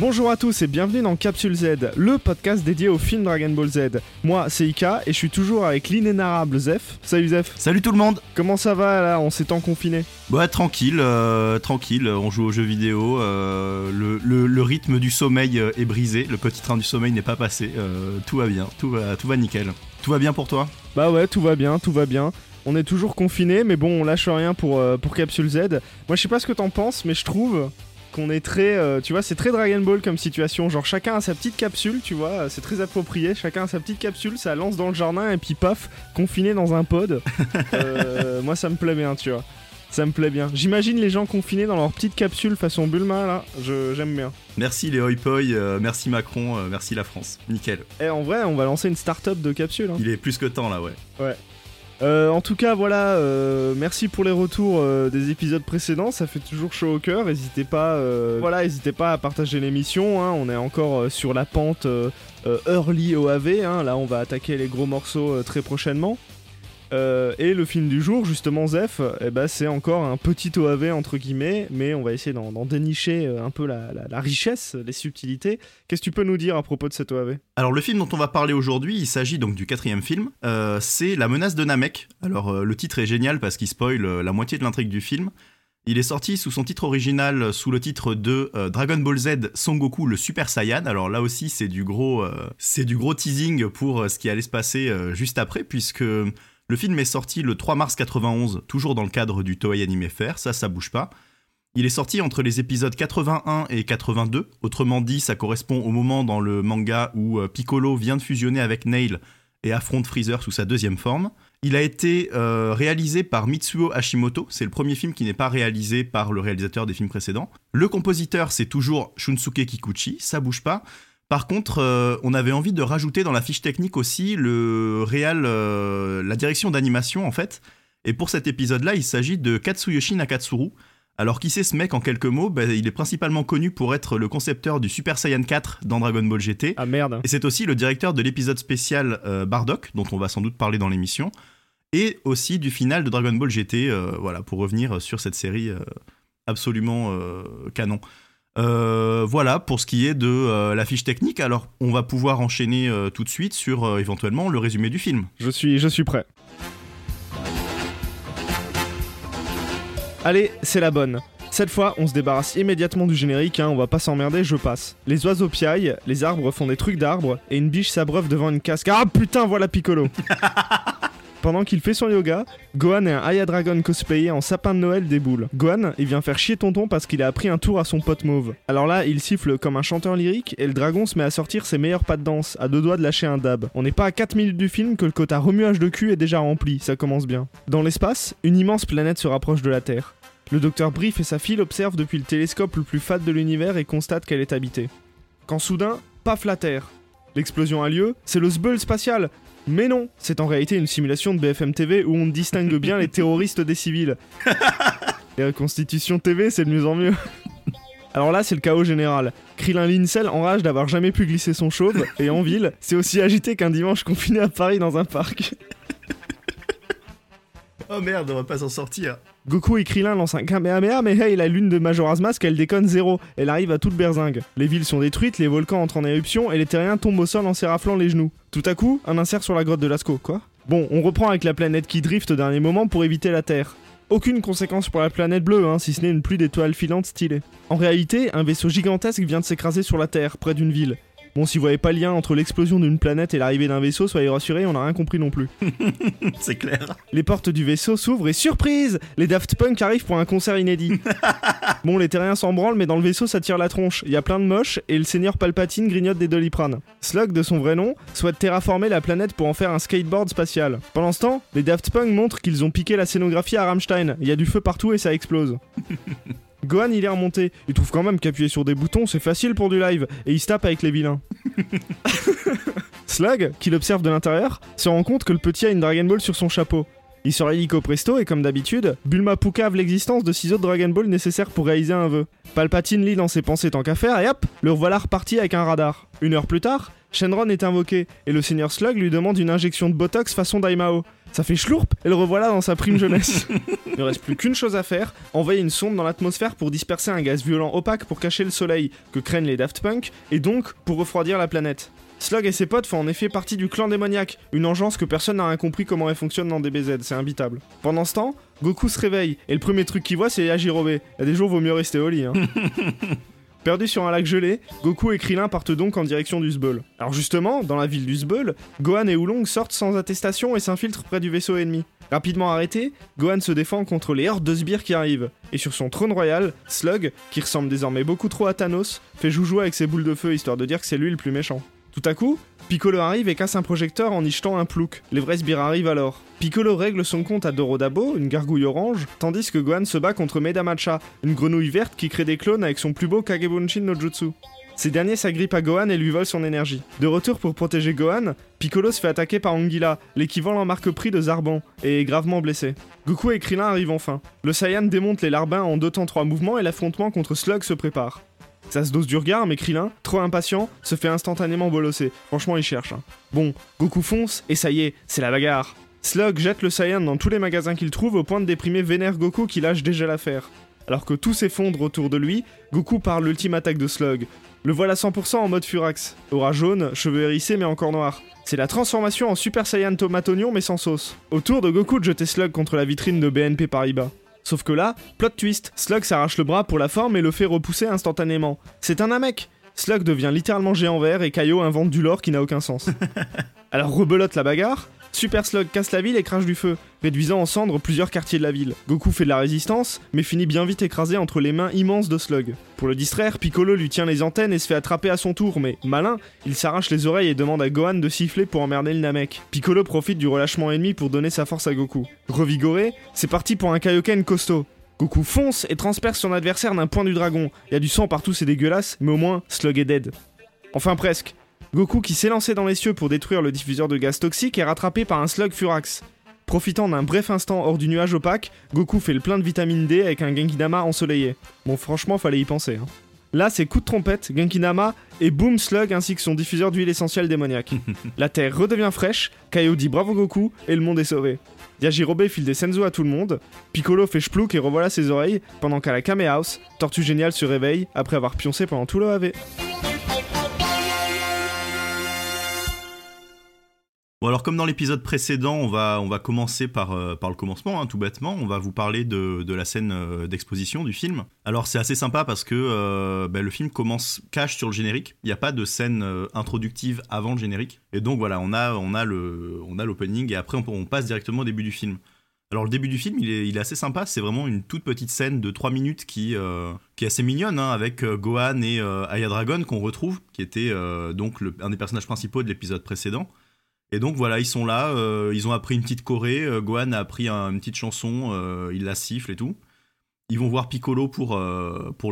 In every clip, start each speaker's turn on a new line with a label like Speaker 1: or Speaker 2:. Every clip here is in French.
Speaker 1: Bonjour à tous et bienvenue dans Capsule Z, le podcast dédié au film Dragon Ball Z. Moi, c'est Ika et je suis toujours avec l'inénarrable Zef. Salut Zef.
Speaker 2: Salut tout le monde
Speaker 1: Comment ça va là en ces temps confinés?
Speaker 2: Bah tranquille, euh, tranquille, on joue aux jeux vidéo, euh, le, le- le rythme du sommeil euh, est brisé, le petit train du sommeil n'est pas passé, euh, tout va bien, tout va, tout va nickel. Tout va bien pour toi?
Speaker 1: Bah ouais, tout va bien, tout va bien. On est toujours confinés, mais bon, on lâche rien pour, pour Capsule Z. Moi, je sais pas ce que t'en penses, mais je trouve qu'on est très. euh, tu vois, c'est très Dragon Ball comme situation. Genre, chacun a sa petite capsule, tu vois, c'est très approprié. Chacun a sa petite capsule, ça lance dans le jardin et puis paf, confiné dans un pod. Euh, moi, ça me plaît bien, tu vois. Ça me plaît bien. J'imagine les gens confinés dans leur petite capsule façon Bulma, là. Je- J'aime bien.
Speaker 2: Merci les hoi poi, euh, merci Macron, merci la France, nickel.
Speaker 1: Et en vrai, on va lancer une start-up de capsules. hein.
Speaker 2: Il est plus que temps là, ouais.
Speaker 1: Euh, en tout cas, voilà, euh, merci pour les retours euh, des épisodes précédents, ça fait toujours chaud au cœur. N'hésitez pas, à partager l'émission. hein, on est encore sur la pente early OAV. hein, là, on va attaquer les gros morceaux très prochainement. Euh, et le film du jour, justement, Zef, eh ben, c'est encore un petit OAV entre guillemets, mais on va essayer d'en dénicher euh, un peu la, richesse, les subtilités. Qu'est-ce que tu peux nous dire à propos de cet OAV
Speaker 2: Alors le film dont on va parler aujourd'hui, il s'agit donc du quatrième film, Euh, c'est La menace de Namek. Alors le titre est génial parce qu'il spoil la moitié de l'intrigue du film. Il est sorti sous son titre original, sous le titre de Dragon Ball Z Son Goku le Super Saiyan. Alors là aussi c'est du gros, c'est du gros teasing pour ce qui allait se passer juste après, puisque le film est sorti le 3 mars 91, toujours dans le cadre du Toei Anime Fair, ça ça bouge pas. Il est sorti entre les épisodes 81 et 82, autrement dit ça correspond au moment dans le manga où euh, Piccolo vient de fusionner avec Nail et affronte Freezer sous sa deuxième forme. Il a été euh, réalisé par Mitsuo Hashimoto, c'est le premier film qui n'est pas réalisé par le réalisateur des films précédents. Le compositeur c'est toujours Shunsuke Kikuchi, ça bouge pas. Par contre, euh, on avait envie de rajouter dans la fiche technique aussi le réal, euh, la direction d'animation en fait. Et pour cet épisode-là, il s'agit de Katsuyoshi Nakatsuru, alors qui c'est ce mec en quelques mots? Ben, Il est principalement connu pour être le concepteur du Super Saiyan 4 dans Dragon Ball GT.
Speaker 1: Ah merde.
Speaker 2: Et c'est aussi le directeur de l'épisode spécial euh, Bardock, dont on va sans doute parler dans l'émission. Et aussi du final de Dragon Ball GT, voilà, pour revenir sur cette série absolument canon. Euh, voilà pour ce qui est de euh, la fiche technique. Alors, on va pouvoir enchaîner euh, tout de suite sur euh, éventuellement le résumé du film.
Speaker 1: Je suis, je suis prêt. Allez, c'est la bonne. Cette fois, on se débarrasse immédiatement du générique, hein, on va pas s'emmerder, je passe. Les oiseaux piaillent, les arbres font des trucs d'arbres, et une biche s'abreuve devant une casque. Ah putain, voilà Piccolo Pendant qu'il fait son yoga, Gohan et un Aya Dragon cosplayé en sapin de Noël déboulent. Gohan, il vient faire chier tonton parce qu'il a appris un tour à son pote mauve. Alors là, il siffle comme un chanteur lyrique et le dragon se met à sortir ses meilleurs pas de danse, à deux doigts de lâcher un dab. On n'est pas à 4 minutes du film que le quota remuage de cul est déjà rempli, ça commence bien. Dans l'espace, une immense planète se rapproche de la Terre. Le docteur Brief et sa fille l'observent depuis le télescope le plus fat de l'univers et constatent qu'elle est habitée. Quand soudain, paf la Terre. L'explosion a lieu, c'est le Sbull spatial Mais non, c'est en réalité une simulation de BFM TV où on distingue bien les terroristes des civils. Les reconstitutions TV, c'est de mieux en mieux. Alors là, c'est le chaos général. Krillin Lincel enrage d'avoir jamais pu glisser son chauve, et en ville, c'est aussi agité qu'un dimanche confiné à Paris dans un parc.
Speaker 2: Oh merde, on va pas s'en sortir.
Speaker 1: Goku et Krillin lancent un Kamehameha, mais hey, la lune de Majora's Mask, elle déconne zéro. Elle arrive à toute berzingue. Les villes sont détruites, les volcans entrent en éruption et les terriens tombent au sol en s'éraflant les genoux. Tout à coup, un insert sur la grotte de Lascaux, quoi? Bon, on reprend avec la planète qui drift au dernier moment pour éviter la Terre. Aucune conséquence pour la planète bleue, hein, si ce n'est une pluie d'étoiles filantes stylée. En réalité, un vaisseau gigantesque vient de s'écraser sur la Terre, près d'une ville. Bon, si vous voyez pas le lien entre l'explosion d'une planète et l'arrivée d'un vaisseau, soyez rassurés, on n'a rien compris non plus.
Speaker 2: C'est clair.
Speaker 1: Les portes du vaisseau s'ouvrent et surprise Les Daft Punk arrivent pour un concert inédit. bon, les terriens s'en branlent, mais dans le vaisseau ça tire la tronche. Il y a plein de moches et le seigneur Palpatine grignote des doliprane. Slug, de son vrai nom, souhaite terraformer la planète pour en faire un skateboard spatial. Pendant ce temps, les Daft Punk montrent qu'ils ont piqué la scénographie à Rammstein. Il y a du feu partout et ça explose. Gohan il est remonté, il trouve quand même qu'appuyer sur des boutons c'est facile pour du live, et il se tape avec les vilains. Slug, qui l'observe de l'intérieur, se rend compte que le petit a une Dragon Ball sur son chapeau. Il sort illico presto et comme d'habitude, Bulma poucave l'existence de six autres Dragon Ball nécessaires pour réaliser un vœu. Palpatine lit dans ses pensées tant qu'à faire et hop, le revoilà reparti avec un radar. Une heure plus tard, Shenron est invoqué, et le seigneur Slug lui demande une injection de Botox façon Daimao. Ça fait schlourp, et le revoilà dans sa prime jeunesse. Il ne reste plus qu'une chose à faire, envoyer une sonde dans l'atmosphère pour disperser un gaz violent opaque pour cacher le soleil, que craignent les Daft Punk, et donc pour refroidir la planète. Slug et ses potes font en effet partie du clan démoniaque, une engeance que personne n'a rien compris comment elle fonctionne dans DBZ, c'est imbitable. Pendant ce temps, Goku se réveille, et le premier truc qu'il voit c'est Yajirobe. Il y a des jours vaut mieux rester au lit. Hein. Perdu sur un lac gelé, Goku et Krillin partent donc en direction du Zbeul. Alors justement, dans la ville du Zbeul, Gohan et Oolong sortent sans attestation et s'infiltrent près du vaisseau ennemi. Rapidement arrêté, Gohan se défend contre les hordes de sbires qui arrivent. Et sur son trône royal, Slug, qui ressemble désormais beaucoup trop à Thanos, fait joujou avec ses boules de feu histoire de dire que c'est lui le plus méchant. Tout à coup, Piccolo arrive et casse un projecteur en y jetant un plouc. Les sbires arrivent alors. Piccolo règle son compte à Dorodabo, une gargouille orange, tandis que Gohan se bat contre Medamacha, une grenouille verte qui crée des clones avec son plus beau Kagebunshin no Jutsu. Ces derniers s'agrippent à Gohan et lui volent son énergie. De retour pour protéger Gohan, Piccolo se fait attaquer par Anguilla, l'équivalent marque-prix de Zarban, et est gravement blessé. Goku et Krillin arrivent enfin. Le Saiyan démonte les larbins en deux temps trois mouvements et l'affrontement contre Slug se prépare. Ça se dose du regard, mais Krillin, trop impatient, se fait instantanément bolosser. Franchement, il cherche. hein. Bon, Goku fonce, et ça y est, c'est la bagarre. Slug jette le Saiyan dans tous les magasins qu'il trouve au point de déprimer Vénère Goku qui lâche déjà l'affaire. Alors que tout s'effondre autour de lui, Goku parle l'ultime attaque de Slug. Le voilà 100% en mode Furax. Aura jaune, cheveux hérissés mais encore noirs. C'est la transformation en Super Saiyan tomate oignon mais sans sauce. Autour de Goku de jeter Slug contre la vitrine de BNP Paribas. Sauf que là, plot twist, Slug s'arrache le bras pour la forme et le fait repousser instantanément. C'est un Namek Slug devient littéralement géant vert et Kaio invente du lore qui n'a aucun sens. Alors rebelote la bagarre, Super Slug casse la ville et crache du feu, réduisant en cendres plusieurs quartiers de la ville. Goku fait de la résistance, mais finit bien vite écrasé entre les mains immenses de Slug. Pour le distraire, Piccolo lui tient les antennes et se fait attraper à son tour, mais malin, il s'arrache les oreilles et demande à Gohan de siffler pour emmerder le Namek. Piccolo profite du relâchement ennemi pour donner sa force à Goku. Revigoré, c'est parti pour un Kaioken costaud. Goku fonce et transperce son adversaire d'un point du dragon. Il y a du sang partout, c'est dégueulasse, mais au moins, Slug est dead. Enfin presque. Goku, qui s'est lancé dans les cieux pour détruire le diffuseur de gaz toxique, est rattrapé par un slug Furax. Profitant d'un bref instant hors du nuage opaque, Goku fait le plein de vitamine D avec un Genkidama ensoleillé. Bon, franchement, fallait y penser. hein. Là, c'est coup de trompette, Genkidama et Boom Slug ainsi que son diffuseur d'huile essentielle démoniaque. La terre redevient fraîche, Kaio dit bravo Goku et le monde est sauvé. Yajirobe file des senzu à tout le monde, Piccolo fait chplouk et revoilà ses oreilles, pendant qu'à la Kame House, Tortue Géniale se réveille après avoir pioncé pendant tout le AV.
Speaker 2: Bon alors comme dans l'épisode précédent, on va, on va commencer par, euh, par le commencement, hein, tout bêtement. On va vous parler de, de la scène euh, d'exposition du film. Alors c'est assez sympa parce que euh, bah, le film commence cache sur le générique. Il n'y a pas de scène introductive avant le générique. Et donc voilà, on a, on a l'opening et après on, passe directement au début du film. Alors le début du film, il est, assez sympa. C'est vraiment une toute petite scène de 3 minutes qui, qui est assez mignonne hein, avec Gohan et Aya Dragon qu'on retrouve, qui était donc un des personnages principaux de l'épisode précédent. Et donc voilà, ils sont là, euh, ils ont appris une petite choré, euh, Gohan a appris un- une petite chanson, euh, il la siffle et tout. Ils vont voir Piccolo pour,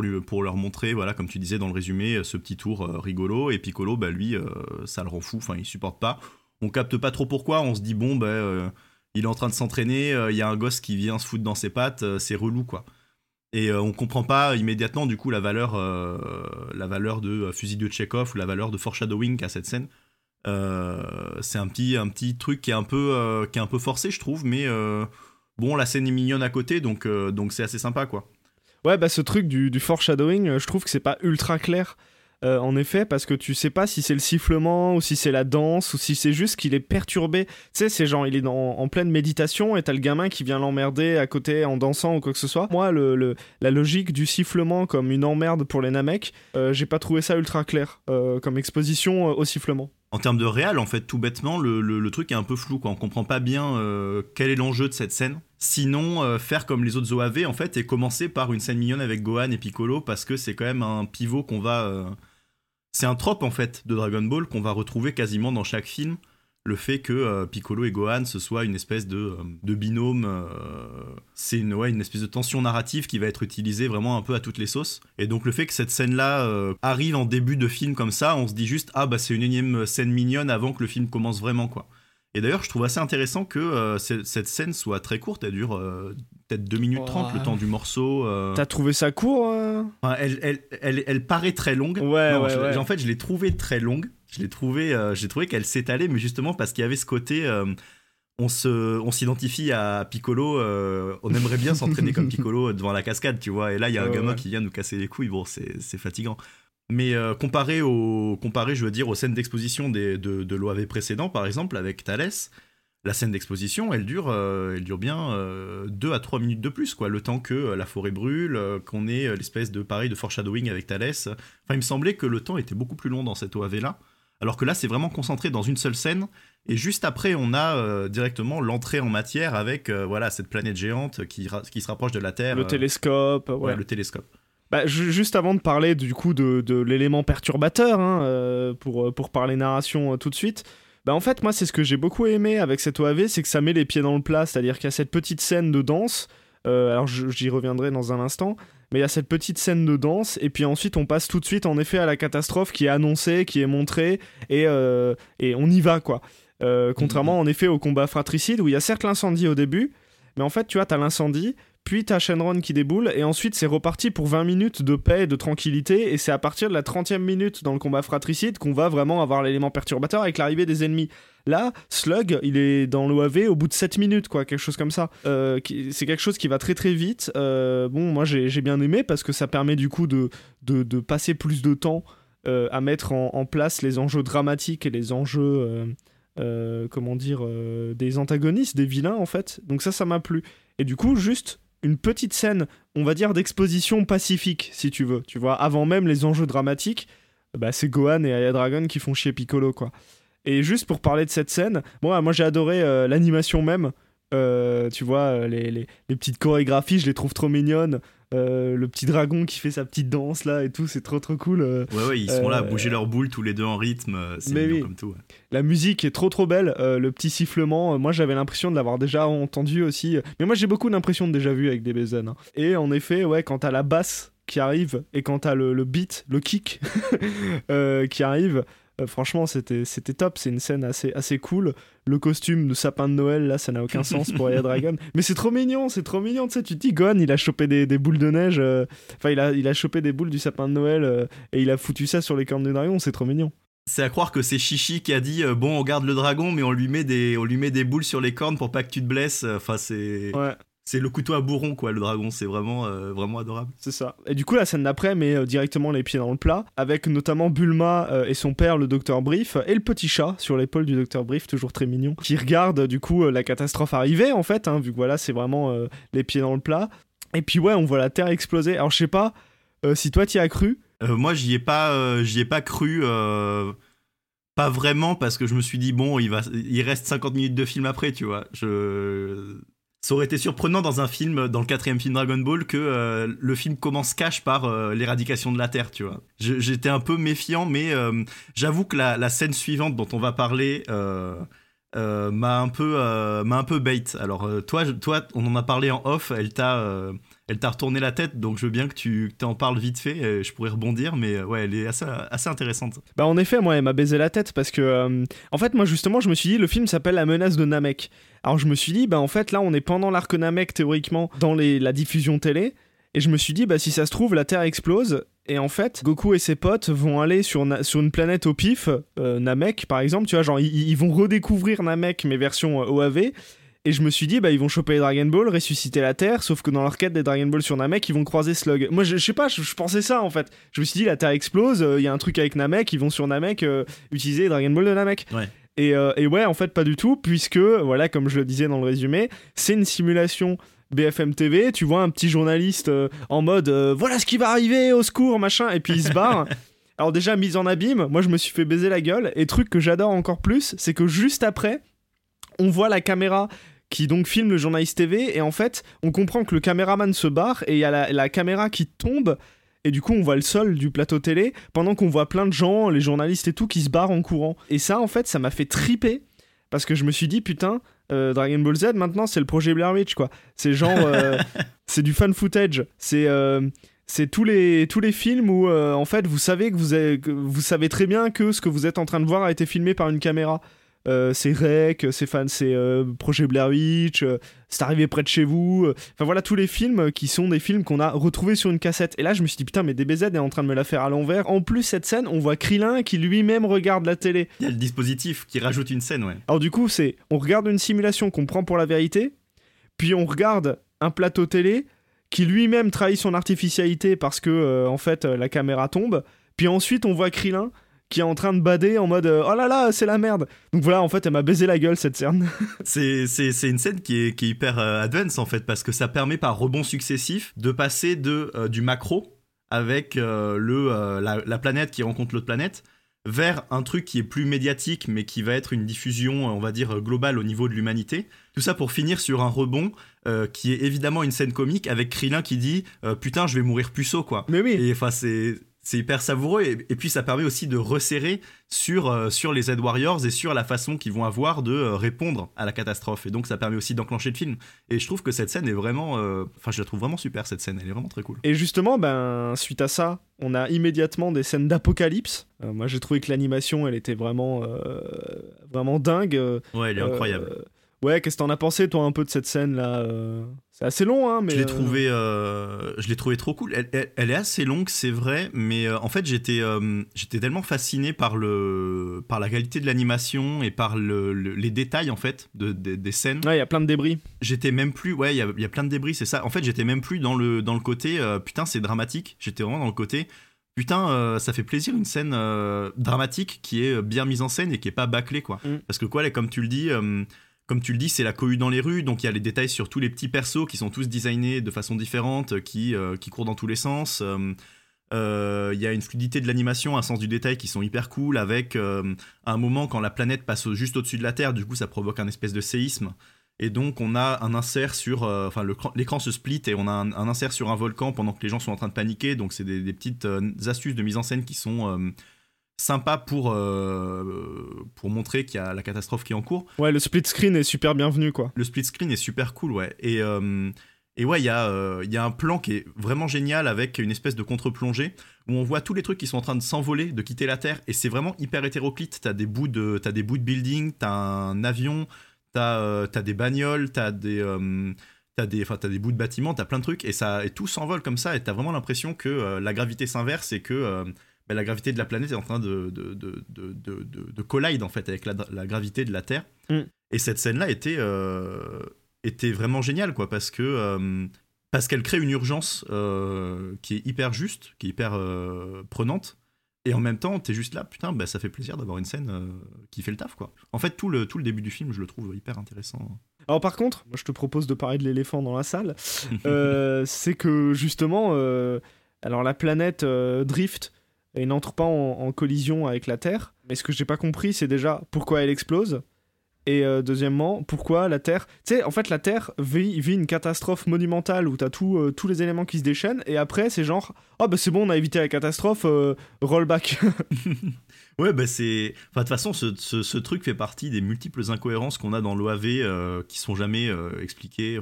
Speaker 2: lui, pour leur montrer, voilà, comme tu disais dans le résumé, ce petit tour rigolo. Et Piccolo, bah, lui, ça le rend fou, enfin, il supporte pas. On capte pas trop pourquoi, on se dit, bon, bah, il est en train de s'entraîner, il y a un gosse qui vient se foutre dans ses pattes, c'est relou, quoi. Et on comprend pas immédiatement, du coup, la valeur, la valeur de fusil de Chekhov ou la valeur de foreshadowing qu'a cette scène. Euh, c'est un petit, un petit truc qui est un peu, euh, qui est un peu forcé, je trouve, mais euh, bon, la scène est mignonne à côté, donc donc c'est assez sympa, quoi.
Speaker 1: Ouais, bah ce truc du, du foreshadowing, je trouve que c'est pas ultra clair. en effet, parce que tu sais pas si c'est le sifflement ou si c'est la danse ou si c'est juste qu'il est perturbé. Tu sais, c'est genre il est en pleine méditation et t'as le gamin qui vient l'emmerder à côté en dansant ou quoi que ce soit. Moi, le, la logique du sifflement comme une emmerde pour les Namek, j'ai pas trouvé ça ultra clair comme exposition au sifflement.
Speaker 2: En termes de réel, en fait, tout bêtement, le, le- truc est un peu flou, quoi. On comprend pas bien euh, quel est l'enjeu de cette scène. Sinon, euh, faire comme les autres OAV, en fait, et commencer par une scène mignonne avec Gohan et Piccolo, parce que c'est quand même un pivot qu'on va. euh, C'est un trope, en fait, de Dragon Ball qu'on va retrouver quasiment dans chaque film. Le fait que euh, Piccolo et Gohan, ce soit une espèce de, euh, binôme, euh, c'est une, espèce de tension narrative qui va être utilisée vraiment un peu à toutes les sauces. Et donc le fait que cette scène-là arrive en début de film comme ça, on se dit juste ah bah c'est une énième scène mignonne avant que le film commence vraiment quoi. Et d'ailleurs, je trouve assez intéressant que euh, cette scène soit très courte, elle dure euh, peut-être 2 minutes 30 le temps du morceau. euh.
Speaker 1: T'as trouvé ça court
Speaker 2: Enfin, elle, elle, elle, elle paraît très longue.
Speaker 1: Ouais,
Speaker 2: Non,
Speaker 1: ouais,
Speaker 2: je-
Speaker 1: ouais.
Speaker 2: En fait, je l'ai trouvée très longue. Je l'ai trouvé, euh, j'ai trouvé qu'elle s'étalait, mais justement parce qu'il y avait ce côté, euh, on se, on s'identifie à Piccolo. euh, on aimerait bien s'entraîner comme Piccolo devant la cascade, tu vois. Et là, il y a un gamin
Speaker 1: ouais.
Speaker 2: qui vient nous casser les couilles. Bon, c'est fatigant. Mais euh, comparé au, comparé, je veux dire, aux scènes d'exposition des, de, de l'OAV précédent, par exemple, avec Thalès, la scène d'exposition, elle dure, euh, elle dure bien 2 à 3 minutes de plus, quoi. Le temps que euh, la forêt brûle, euh, qu'on ait euh, l'espèce de pareil de foreshadowing avec Thalès. Enfin, il me semblait que le temps était beaucoup plus long dans cette OAV-là. Alors que là, c'est vraiment concentré dans une seule scène. Et juste après, on a euh, directement l'entrée en matière avec euh, voilà cette planète géante qui, se rapproche de la Terre.
Speaker 1: Le
Speaker 2: euh,
Speaker 1: télescope, ouais.
Speaker 2: ouais, le télescope.
Speaker 1: Bah, ju- juste avant de parler du coup de, de l'élément perturbateur, hein, euh, pour, euh, pour parler narration euh, tout de suite, bah en fait moi c'est ce que j'ai beaucoup aimé avec cette OAV, c'est que ça met les pieds dans le plat, c'est-à-dire qu'il y a cette petite scène de danse, euh, alors j'y reviendrai dans un instant, mais il y a cette petite scène de danse, et puis ensuite on passe tout de suite en effet à la catastrophe qui est annoncée, qui est montrée, et, euh, et on y va quoi. Euh, contrairement en effet au combat fratricide où il y a certes l'incendie au début, mais en fait tu vois t'as l'incendie, puis t'as Shenron qui déboule, et ensuite c'est reparti pour 20 minutes de paix et de tranquillité, et c'est à partir de la 30e minute dans le combat fratricide qu'on va vraiment avoir l'élément perturbateur avec l'arrivée des ennemis. Là, Slug, il est dans l'OAV au bout de 7 minutes, quoi, quelque chose comme ça. Euh, c'est quelque chose qui va très très vite. Euh, bon, moi j'ai bien aimé parce que ça permet du coup de, de, passer plus de temps euh, à mettre en, en place les enjeux dramatiques et les enjeux, comment dire, des antagonistes, des vilains en fait. Donc ça, ça m'a plu. Et du coup, juste une petite scène, on va dire, d'exposition pacifique, si tu veux. Tu vois, avant même les enjeux dramatiques, bah, c'est Gohan et Aya Dragon qui font chier Piccolo, quoi. Et juste pour parler de cette scène, bon, moi j'ai adoré euh, l'animation même. Euh, tu vois, euh, les, les- les petites chorégraphies, je les trouve trop mignonnes. Euh, le petit dragon qui fait sa petite danse là et tout, c'est trop trop cool. Euh,
Speaker 2: Ouais, ouais, ils sont là à
Speaker 1: Euh,
Speaker 2: bouger leur boule tous les deux en rythme. C'est mignon
Speaker 1: oui.
Speaker 2: comme tout. ouais.
Speaker 1: La musique est trop trop belle, le petit sifflement, moi j'avais l'impression de l'avoir déjà entendu aussi, mais moi j'ai beaucoup d'impressions de déjà vu avec DBZ. hein. Et en effet, ouais, quand t'as la basse qui arrive et quand t'as le, le beat, le kick euh, qui arrive, euh, franchement c'était c'était top, c'est une scène assez, assez cool. Le costume de sapin de Noël, là, ça n'a aucun sens pour Aya Dragon. Mais c'est trop mignon, c'est trop mignon, tu sais, tu te dis, Gohan, il a chopé des, des boules de neige, euh, enfin il a, il a chopé des boules du sapin de Noël euh, et il a foutu ça sur les cornes du dragon, c'est trop mignon.
Speaker 2: C'est à croire que c'est Chichi qui a dit euh, bon on garde le dragon mais on lui met des on lui met des boules sur les cornes pour pas que tu te blesses. Enfin c'est
Speaker 1: Ouais.
Speaker 2: C'est le couteau à bourron quoi le dragon c'est vraiment euh, vraiment adorable.
Speaker 1: C'est ça. Et du coup, la scène d'après met euh, directement les pieds dans le plat, avec notamment Bulma euh, et son père, le docteur Brief, et le petit chat sur l'épaule du docteur Brief, toujours très mignon, qui regarde du coup la catastrophe arriver, en fait, hein, vu que voilà, c'est vraiment les pieds dans le plat. Et puis ouais, on voit la Terre exploser. Alors je sais pas si toi t'y as cru.
Speaker 2: Moi j'y ai pas j'y ai pas cru pas vraiment parce que je me suis dit bon il va il reste 50 minutes de film après tu vois je ça aurait été surprenant dans un film dans le quatrième film Dragon Ball que euh, le film commence cash par euh, l'éradication de la Terre tu vois j'étais un peu méfiant mais euh, j'avoue que la, scène suivante dont on va parler m'a un peu m'a un peu bait alors toi toi on en a parlé en off elle t'a elle t'a retourné la tête, donc je veux bien que tu que en parles vite fait. je pourrais rebondir, mais ouais, elle est assez, assez intéressante.
Speaker 1: Bah en effet, moi, elle m'a baisé la tête parce que, en fait, moi justement, je me suis dit, le film s'appelle La menace de Namek. Alors je me suis dit, bah en fait, là, on est pendant l'arc Namek théoriquement dans les, la diffusion télé, et je me suis dit, bah si ça se trouve, la Terre explose. Et en fait, Goku et ses potes vont aller sur, sur une planète au pif, euh, Namek par exemple, tu vois, genre ils, vont redécouvrir Namek, mais version euh, OAV. Et je me suis dit, bah, ils vont choper les Dragon Ball, ressusciter la Terre, sauf que dans leur quête des Dragon Ball sur Namek, ils vont croiser Slug. Moi, je, sais pas, je, pensais ça en fait. Je me suis dit, la Terre explose, il y a un truc avec Namek, ils vont sur Namek euh, utiliser les Dragon Ball de Namek.
Speaker 2: Ouais.
Speaker 1: Et, euh, et ouais, en fait, pas du tout, puisque, voilà, comme je le disais dans le résumé, c'est une simulation BFM TV. Tu vois un petit journaliste euh, en mode, euh, voilà ce qui va arriver, au secours, machin, et puis il se barre. Alors, déjà, mise en abîme, moi, je me suis fait baiser la gueule. Et truc que j'adore encore plus, c'est que juste après, on voit la caméra qui donc filme le journaliste TV et en fait on comprend que le caméraman se barre et il y a la, la caméra qui tombe et du coup on voit le sol du plateau télé pendant qu'on voit plein de gens, les journalistes et tout qui se barrent en courant. Et ça en fait ça m'a fait triper parce que je me suis dit putain euh, Dragon Ball Z maintenant c'est le projet Blair Witch quoi. C'est genre euh, c'est du fan footage, c'est euh, c'est tous les, tous les films où en fait vous savez que vous, avez, que vous savez très bien que ce que vous êtes en train de voir a été filmé par une caméra. Euh, c'est Rec, c'est fan, c'est euh, Projet Blair Witch, euh, c'est arrivé près de chez vous. euh, Enfin voilà tous les films qui sont des films qu'on a retrouvés sur une cassette. Et là je me suis dit putain mais DBZ est en train de me la faire à l'envers. En plus cette scène on voit Krillin qui lui-même regarde la télé.
Speaker 2: Il y a le dispositif qui rajoute une scène, ouais.
Speaker 1: Alors du coup c'est on regarde une simulation qu'on prend pour la vérité, puis on regarde un plateau télé qui lui-même trahit son artificialité parce que euh, en fait euh, la caméra tombe. Puis ensuite on voit Krillin qui est en train de bader en mode euh, oh là là c'est la merde. Donc voilà en fait elle m'a baisé la gueule cette scène.
Speaker 2: C'est, une scène qui est, qui est hyper euh, advance en fait, parce que ça permet par rebond successif de passer de, euh, du macro avec euh, le, la, la planète qui rencontre l'autre planète vers un truc qui est plus médiatique mais qui va être une diffusion on va dire globale au niveau de l'humanité. Tout ça pour finir sur un rebond euh, qui est évidemment une scène comique avec Krillin qui dit euh, putain je vais mourir puceau quoi.
Speaker 1: Mais oui.
Speaker 2: Et enfin, c'est. C'est hyper savoureux et, et puis ça permet aussi de resserrer sur, euh, sur les Z Warriors et sur la façon qu'ils vont avoir de euh, répondre à la catastrophe. Et donc ça permet aussi d'enclencher le film. Et je trouve que cette scène est vraiment... euh, Enfin, je la trouve vraiment super cette scène, elle est vraiment très cool.
Speaker 1: Et justement, ben, suite à ça, on a immédiatement des scènes d'apocalypse. Moi, j'ai trouvé que l'animation, elle était vraiment, vraiment dingue.
Speaker 2: Ouais, elle est incroyable.
Speaker 1: ouais, qu'est-ce que t'en as pensé, toi, un peu de cette scène-là euh? C'est assez long, hein, mais.
Speaker 2: Je l'ai
Speaker 1: euh,
Speaker 2: trouvé, euh, je l'ai trouvé trop cool. Elle, elle- elle est assez longue, c'est vrai, mais euh, en fait j'étais, euh, j'étais tellement fasciné par le, par la qualité de l'animation et par le- le- les détails en fait de, de- des scènes.
Speaker 1: Ouais, il y a plein de débris.
Speaker 2: J'étais même plus, ouais, il y a, y a plein de débris, c'est ça. En fait, j'étais même plus dans le, dans le côté, putain, c'est dramatique. J'étais vraiment dans le côté, putain, euh, ça fait plaisir une scène euh, dramatique qui est bien mise en scène et qui est pas bâclée, quoi.
Speaker 1: Mm.
Speaker 2: Parce que, quoi, là, comme tu le dis, euh, comme tu le dis, c'est la cohue dans les rues, donc il y a les détails sur tous les petits persos qui sont tous designés de façon différente, qui, euh, courent dans tous les sens. Euh, euh, Il y a une fluidité de l'animation, un sens du détail qui sont hyper cool, avec un moment quand la planète passe juste au-dessus de la Terre, du coup ça provoque un espèce de séisme. Et donc on a un insert sur, enfin l'écran se split et on a un, insert sur un volcan pendant que les gens sont en train de paniquer. Donc c'est des, petites astuces de mise en scène qui sont sympas pour euh, pour montrer qu'il y a la catastrophe qui est en cours.
Speaker 1: Ouais, le split screen est super bienvenu, quoi.
Speaker 2: Le split screen est super cool, ouais. Et, euh, et ouais, il y, a, euh, y a un plan qui est vraiment génial avec une espèce de contre-plongée où on voit tous les trucs qui sont en train de s'envoler, de quitter la Terre. Et c'est vraiment hyper hétéroclite. T'as des bouts de, t'as des bouts de building, t'as un avion, t'as, t'as des bagnoles, t'as des, t'as des, t'as des bouts de bâtiments, t'as plein de trucs. Et, ça, et tout s'envole comme ça. Et t'as vraiment l'impression que euh, la gravité s'inverse et que euh, bah, la gravité de la planète est en train de, de, de, de, de, de- de collide en fait avec la, la gravité de la Terre.
Speaker 1: Mm.
Speaker 2: Et cette scène-là était, euh, était vraiment géniale, quoi, parce que euh, parce qu'elle crée une urgence euh, qui est hyper juste, qui est hyper prenante. Et en même temps, t'es juste là, putain, bah, ça fait plaisir d'avoir une scène euh, qui fait le taf, quoi. En fait, tout le, tout le début du film, je le trouve hyper intéressant.
Speaker 1: Alors par contre, moi je te propose de parler de l'éléphant dans la salle. Euh, c'est que justement, euh, alors la planète drift et n'entre pas en, collision avec la Terre. Mais ce que j'ai pas compris, c'est déjà pourquoi elle explose. Et euh, deuxièmement, pourquoi la Terre. Tu sais, en fait, la Terre vit, une catastrophe monumentale où t'as tout, euh, tous les éléments qui se déchaînent. Et après, c'est genre, oh bah c'est bon, on a évité la catastrophe, euh, rollback.
Speaker 2: Ouais, bah c'est. Enfin, de toute façon, ce, ce- truc fait partie des multiples incohérences qu'on a dans l'OAV euh, qui sont jamais expliquées.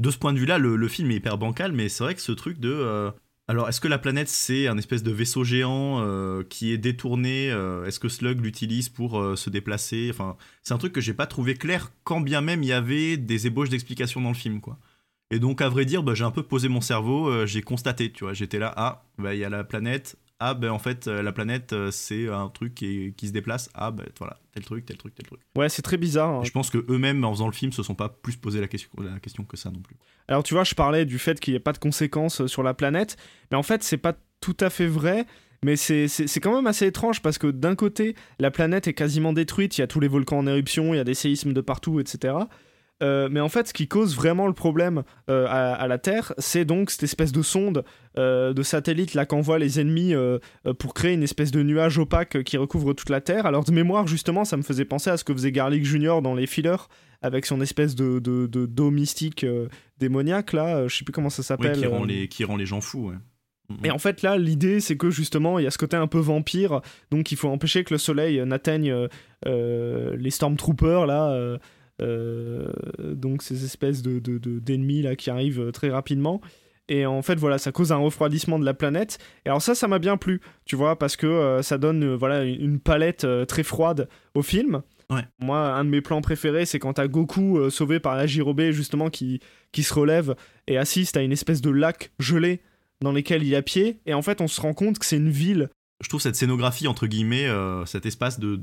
Speaker 2: De ce point de vue-là, le, le film est hyper bancal, mais c'est vrai que ce truc de. Alors, est-ce que la planète, c'est un espèce de vaisseau géant euh, qui est détourné euh, Est-ce que Slug l'utilise pour euh, se déplacer? C'est un truc que j'ai pas trouvé clair, quand bien même il y avait des ébauches d'explications dans le film, quoi. Et donc, à vrai dire, bah, j'ai un peu posé mon cerveau, j'ai constaté, tu vois. J'étais là, ah, bah, il y a la planète. Ah, ben en fait, euh, la planète, euh, c'est un truc qui, qui se déplace. Ah, ben voilà, tel truc, tel truc, tel truc.
Speaker 1: ouais, c'est très bizarre. hein.
Speaker 2: Je pense que eux-mêmes, en faisant le film, se sont pas plus posé la question, la question que ça non plus.
Speaker 1: Alors tu vois, je parlais du fait qu'il n'y ait pas de conséquences euh, sur la planète, mais en fait c'est pas tout à fait vrai, mais c'est quand même assez étrange parce que d'un côté, la planète est quasiment détruite, il y a tous les volcans en éruption, il y a des séismes de partout, etc. Euh, mais en fait, ce qui cause vraiment le problème euh, à, à la Terre, c'est donc cette espèce de sonde euh, de satellite là qu'envoient les ennemis pour créer une espèce de nuage opaque qui recouvre toute la Terre. Alors de mémoire, justement, ça me faisait penser à ce que faisait Garlic Junior dans les fillers avec son espèce de, de, de dos mystique démoniaque là, je sais plus comment ça
Speaker 2: Oui,
Speaker 1: s'appelle.
Speaker 2: qui, rend les, qui rend les gens fous, ouais.
Speaker 1: Et en fait, là, l'idée, c'est que justement, il y a ce côté un peu vampire, donc il faut empêcher que le soleil n'atteigne euh, les Stormtroopers, là, euh, donc ces espèces de, de- de- d'ennemis, là, qui arrivent euh, très rapidement. Et en fait, voilà, ça cause un refroidissement de la planète. Et alors ça, ça m'a bien plu, tu vois, parce que euh, ça donne, euh, voilà, une palette euh, très froide au film. Moi, un de mes plans préférés, c'est quand t'as Goku euh, sauvé par la Jirobe, justement, qui, qui se relève et assiste à une espèce de lac gelé dans lequel il a pied. Et en fait, on se rend compte que c'est une ville.
Speaker 2: Je trouve cette scénographie, entre guillemets, euh, cet espace de,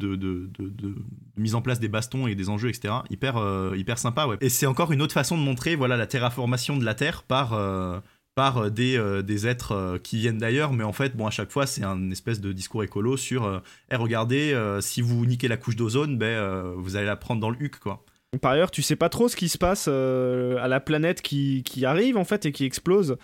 Speaker 2: mise en place des bastons et des enjeux, etc., hyper, euh, hyper sympa, ouais. Et c'est encore une autre façon de montrer, voilà, la terraformation de la Terre par euh, des, êtres qui viennent d'ailleurs, mais en fait, bon, à chaque fois, c'est un espèce de discours écolo sur eh, regardez, si vous niquez la couche d'ozone, ben, vous allez la prendre dans le huc, quoi.
Speaker 1: Par ailleurs, tu sais pas trop ce qui se passe à la planète qui, qui, arrive, en fait, et qui explose.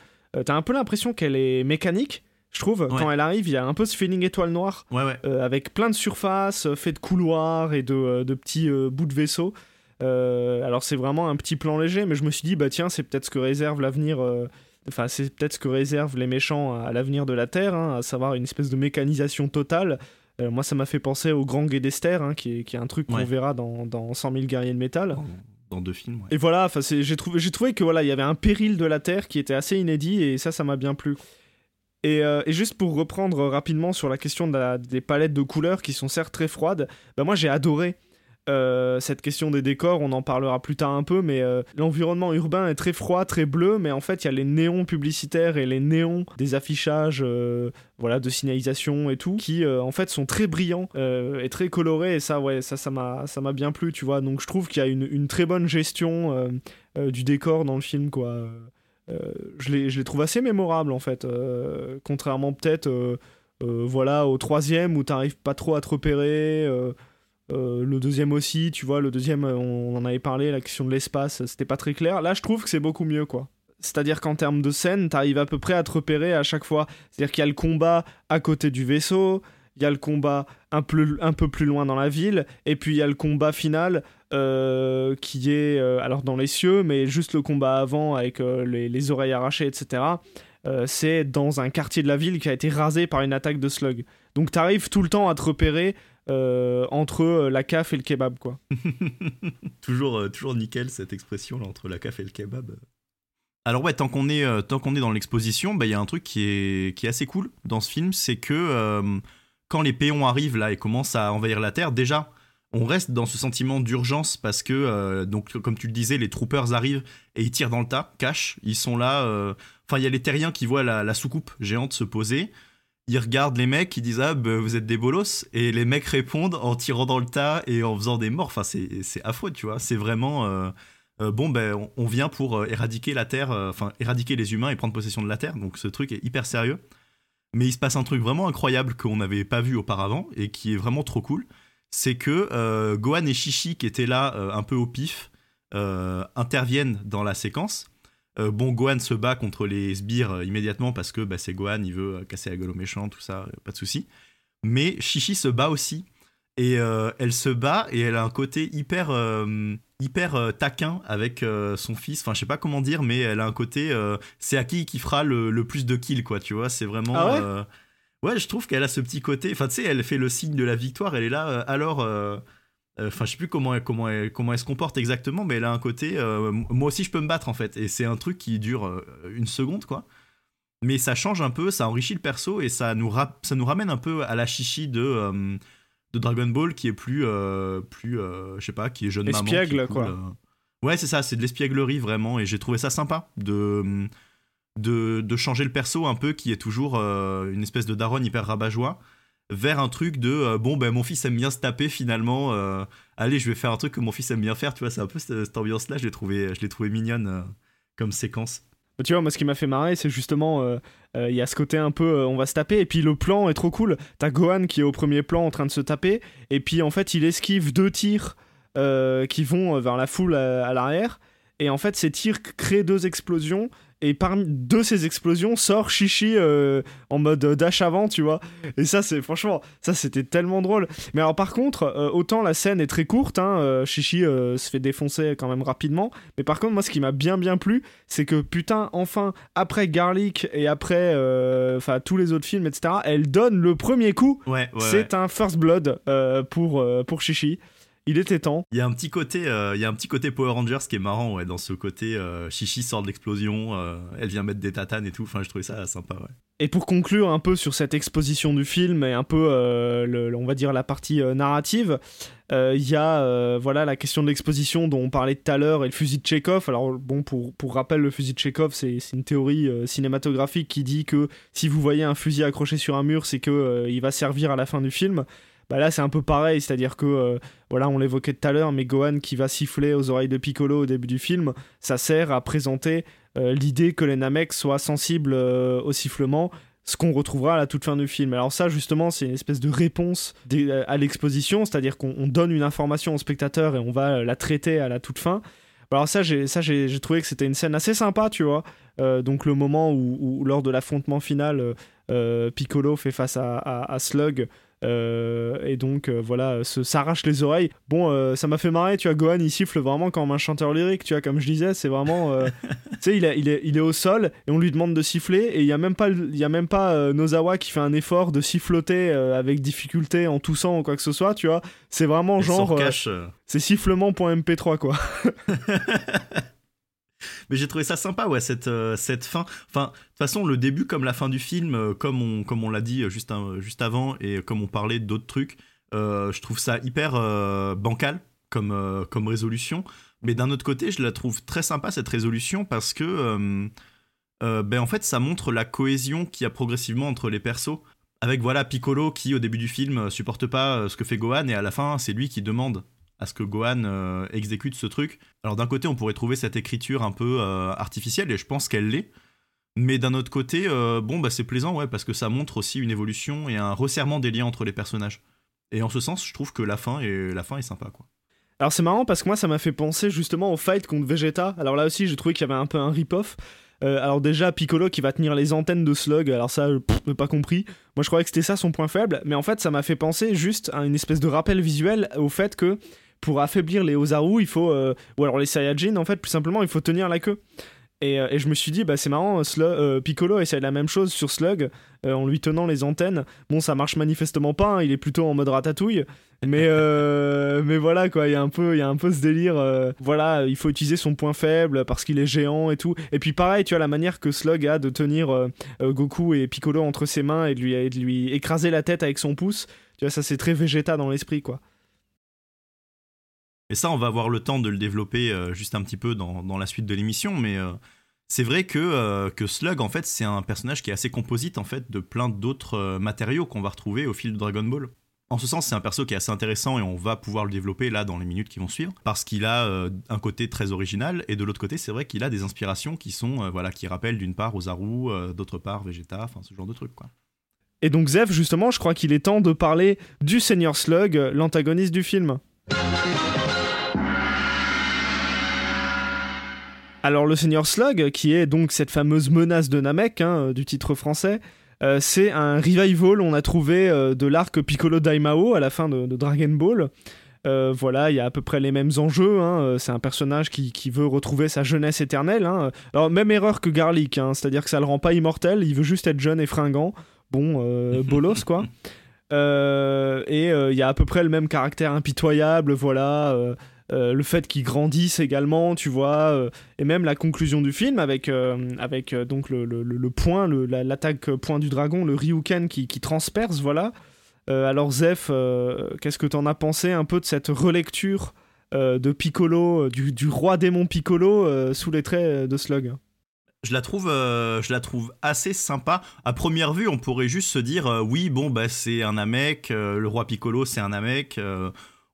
Speaker 1: T'as un peu l'impression qu'elle est mécanique. Je trouve, quand elle arrive, il y a un peu ce feeling étoile noire,
Speaker 2: ouais, ouais.
Speaker 1: avec plein de surfaces, fait de couloirs et de, de petits bouts de vaisseau. alors c'est vraiment un petit plan léger, mais je me suis dit, bah tiens, c'est peut-être ce que réserve l'avenir Enfin, c'est peut-être ce que réservent les méchants à l'avenir de la Terre, hein, à savoir une espèce de mécanisation totale. Euh, moi, ça m'a fait penser au Grand Guédester, hein, qui, est, qui, est, un truc qu'on verra dans, dans 100 000 guerriers de métal.
Speaker 2: Dans, deux films.
Speaker 1: Et voilà, j'ai trouvé, trouvé que voilà, il y avait un péril de la Terre qui était assez inédit, et ça, ça m'a bien plu. Et, euh, et, juste pour reprendre rapidement sur la question des palettes de couleurs qui sont certes très froides, bah moi j'ai adoré euh, cette question des décors, on en parlera plus tard un peu, mais euh, l'environnement urbain est très froid, très bleu, mais en fait il y a les néons publicitaires et les néons des affichages voilà, de signalisation et tout, qui en fait sont très brillants et très colorés, et ça, ouais, ça, ça m'a bien plu, tu vois. Donc je trouve qu'il y a une, une, très bonne gestion du décor dans le film, quoi. Je les trouve assez mémorables en fait, contrairement peut-être voilà, au troisième où t'arrives pas trop à te repérer. Euh, le deuxième aussi, tu vois, le deuxième, euh, on, en avait parlé, la question de l'espace, c'était pas très clair. Là, je trouve que c'est beaucoup mieux, quoi. C'est-à-dire qu'en termes de scène, t'arrives à peu près à te repérer à chaque fois. C'est-à-dire qu'il y a le combat à côté du vaisseau, il y a le combat un peu, un peu plus loin dans la ville, et puis il y a le combat final euh, qui est alors dans les cieux, mais juste le combat avant avec les, les, oreilles arrachées, etc. c'est dans un quartier de la ville qui a été rasé par une attaque de slug. Donc t'arrives tout le temps à te repérer euh, entre euh, la CAF et le kebab, quoi.
Speaker 2: toujours, euh, toujours nickel cette expression là, entre la CAF et le kebab. Alors ouais, tant qu'on est, tant qu'on est dans l'exposition, bah, il y a un truc qui est, qui est assez cool dans ce film, c'est que quand les péons arrivent là et commencent à envahir la Terre, déjà, on reste dans ce sentiment d'urgence parce que, donc, comme tu le disais, les troopers arrivent et ils tirent dans le tas, cash, ils sont là. Enfin, il y a les terriens qui voient la, soucoupe géante se poser ils regardent les mecs, ils disent ah bah, vous êtes des bolos et les mecs répondent en tirant dans le tas et en faisant des morts. Enfin c'est affreux tu vois. C'est vraiment euh, euh, bon ben on, vient pour euh, éradiquer la terre, enfin éradiquer les humains et prendre possession de la terre. Donc ce truc est hyper sérieux. Mais il se passe un truc vraiment incroyable qu'on n'avait pas vu auparavant et qui est vraiment trop cool. C'est que Gohan et Shishi qui étaient là un peu au pif interviennent dans la séquence euh, bon, Gohan se bat contre les sbires euh, immédiatement parce que bah, c'est Gohan, il veut euh, casser la gueule aux méchants, tout ça, pas de souci. Mais Chichi se bat aussi. Et elle se bat et elle a un côté hyper, hyper taquin avec son fils. Enfin, je sais pas comment dire, mais elle a un côté. c'est à qui qui fera le, plus de kills, quoi, tu vois. C'est vraiment.
Speaker 1: Ah
Speaker 2: ouais, ouais, je trouve qu'elle a ce petit côté. Enfin, tu sais, elle fait le signe de la victoire. Elle est là. alors euh, enfin, je sais plus comment elle, comment, elle, comment elle se comporte exactement, mais elle a un côté. Euh, moi aussi, je peux me battre en fait. Et c'est un truc qui dure euh, une seconde, quoi. Mais ça change un peu, ça enrichit le perso et ça nous, ça nous ramène un peu à la chichi de, de Dragon Ball qui est plus. plus je sais pas, qui est jeune
Speaker 1: Espiègle,
Speaker 2: maman.
Speaker 1: quoi.
Speaker 2: Ouais, c'est ça, c'est de l'espièglerie vraiment. Et j'ai trouvé ça sympa de, de, de, changer le perso un peu qui est toujours une espèce de daronne hyper rabat-joie vers un truc de euh, bon ben mon fils aime bien se taper finalement euh, allez je vais faire un truc que mon fils aime bien faire tu vois c'est un peu cette, ambiance là je l'ai trouvé je l'ai trouvé mignonne euh, comme séquence.
Speaker 1: Tu vois moi ce qui m'a fait marrer c'est justement il y a ce côté un peu on va se taper et puis le plan est trop cool. T'as Gohan qui est au premier plan en train de se taper et puis en fait il esquive deux tirs qui vont vers la foule à l'arrière et en fait ces tirs créent deux explosions et parmi de ces explosions sort Chichi euh, en mode dash avant, tu vois. Et ça, c'est franchement, ça c'était tellement drôle. Mais alors par contre, euh, autant la scène est très courte, hein, euh, Chichi se fait défoncer quand même rapidement. Mais par contre, moi, ce qui m'a bien bien plu, c'est que putain, enfin, après Garlic et après, enfin tous les autres films, etc., elle donne le premier coup.
Speaker 2: Ouais,
Speaker 1: c'est un first blood pour pour Chichi. Il était temps.
Speaker 2: Il y a un petit côté, il y a un petit côté Power Rangers qui est marrant, ouais, dans ce côté Chichi sort de l'explosion, elle vient mettre des tatanes et tout. Enfin, je trouvais ça sympa, ouais.
Speaker 1: Et pour conclure un peu sur cette exposition du film et un peu, on va dire, la partie narrative, il y a voilà la question de l'exposition dont on parlait tout à l'heure et le fusil de Chekhov. Alors bon, pour, pour rappel, le fusil de Chekhov, c'est une théorie cinématographique qui dit que si vous voyez un fusil accroché sur un mur, c'est que il va servir à la fin du film bah là c'est un peu pareil, c'est-à-dire que, euh, voilà, on l'évoquait tout à l'heure, mais Gohan qui va siffler aux oreilles de Piccolo au début du film, ça sert à présenter euh, l'idée que les Namek soient sensibles euh, au sifflement, ce qu'on retrouvera à la toute fin du film. Alors ça justement c'est une espèce de réponse à l'exposition, c'est-à-dire qu'on donne une information au spectateur et on va la traiter à la toute fin. Alors ça j'ai ça j'ai trouvé que c'était une scène assez sympa tu vois donc le moment où, lors de l'affrontement final Piccolo fait face à Slug euh, et donc euh, voilà, s'arrache les oreilles. Bon, euh, ça m'a fait marrer, tu vois, Gohan il siffle vraiment comme un chanteur lyrique, tu vois, comme je disais, c'est vraiment. tu sais, il, il, est, il est au sol et on lui demande de siffler et il n'y a même pas, il y a même pas Nozawa qui fait un effort de siffloter avec difficulté en toussant ou quoi que ce soit, tu vois. C'est vraiment genre. c'est sifflement.mp3 quoi.
Speaker 2: Mais j'ai trouvé ça sympa, ouais, cette, euh, cette fin. Enfin, de toute façon, le début comme la fin du film, euh, comme on, comme on l'a dit euh, juste, juste avant, et comme on parlait d'autres trucs, je trouve ça hyper bancal comme, comme résolution. Mais d'un autre côté, je la trouve très sympa, cette résolution, parce que, ben, en fait, ça montre la cohésion qu'il y a progressivement entre les persos. Avec voilà Piccolo qui au début du film supporte pas ce que fait Gohan et à la fin c'est lui qui demande à ce que Gohan euh, exécute ce truc. Alors d'un côté, on pourrait trouver cette écriture un peu euh, artificielle, et je pense qu'elle l'est. Mais d'un autre côté, euh, bon, bah c'est plaisant, ouais, parce que ça montre aussi une évolution et un resserrement des liens entre les personnages. Et en ce sens, je trouve que la fin est, la fin est sympa, quoi.
Speaker 1: Alors c'est marrant parce que moi ça m'a fait penser justement au fight contre Vegeta. Alors là aussi j'ai trouvé qu'il y avait un peu un rip-off. alors déjà Piccolo qui va tenir les antennes de Slug, alors ça je n'ai pas compris. Moi je croyais que c'était ça son point faible, mais en fait ça m'a fait penser juste à une espèce de rappel visuel au fait que pour affaiblir les Ozaru, il faut. Euh, ou alors les Saiyajin, en fait, plus simplement, il faut tenir la queue. Et, euh, je me suis dit, bah, c'est marrant, euh, Piccolo essaie la même chose sur Slug en lui tenant les antennes. Bon, ça marche manifestement pas, hein, il est plutôt en mode ratatouille. Mais, mais voilà, quoi, il y, a un peu, y a un peu ce délire. voilà, il faut utiliser son point faible parce qu'il est géant et tout. Et puis pareil, tu vois, la manière que Slug a de tenir Goku et Piccolo entre ses mains et de lui, et de lui écraser la tête avec son pouce. Tu vois, ça c'est très Vegeta dans l'esprit, quoi.
Speaker 2: Et ça, on va avoir le temps de le développer euh, juste un petit peu dans, la suite de l'émission, mais euh, c'est vrai que, euh, que Slug, en fait, c'est un personnage qui est assez composite, en fait, de plein d'autres matériaux qu'on va retrouver au fil de Dragon Ball. En ce sens, c'est un perso qui est assez intéressant et on va pouvoir le développer là dans les minutes qui vont suivre parce qu'il a un côté très original et de l'autre côté, c'est vrai qu'il a des inspirations qui sont voilà qui rappellent d'une part Ozaru, d'autre part Vegeta, enfin ce genre de trucs quoi.
Speaker 1: Et donc Zef, justement, je crois qu'il est temps de parler du Seigneur Slug, l'antagoniste du film. Alors le Seigneur Slug, qui est donc cette fameuse menace de Namek hein, du titre français, euh, c'est un revival, on a trouvé, euh, de l'arc Piccolo Daimao à la fin de, Dragon Ball. Euh, voilà, il y a à peu près les mêmes enjeux. Hein, c'est un personnage qui, veut retrouver sa jeunesse éternelle. Hein. Alors, même erreur que Garlic, c'est-à-dire que ça le rend pas immortel, il veut juste être jeune et fringant. Bon, bolos quoi. et il y a à peu près le même caractère impitoyable, voilà. Euh, le fait qu'il grandisse également, tu vois, euh, et même la conclusion du film avec, euh, avec donc le, le, point, l'attaque point du dragon, le Ryuken qui, qui transperce, voilà. alors Zef, qu'est-ce que t'en as pensé un peu de cette relecture de Piccolo, du, roi démon Piccolo sous les traits de Slug?
Speaker 2: Je la trouve je la trouve assez sympa à première vue on pourrait juste se dire oui bon bah c'est un Namek le roi Piccolo c'est un Namek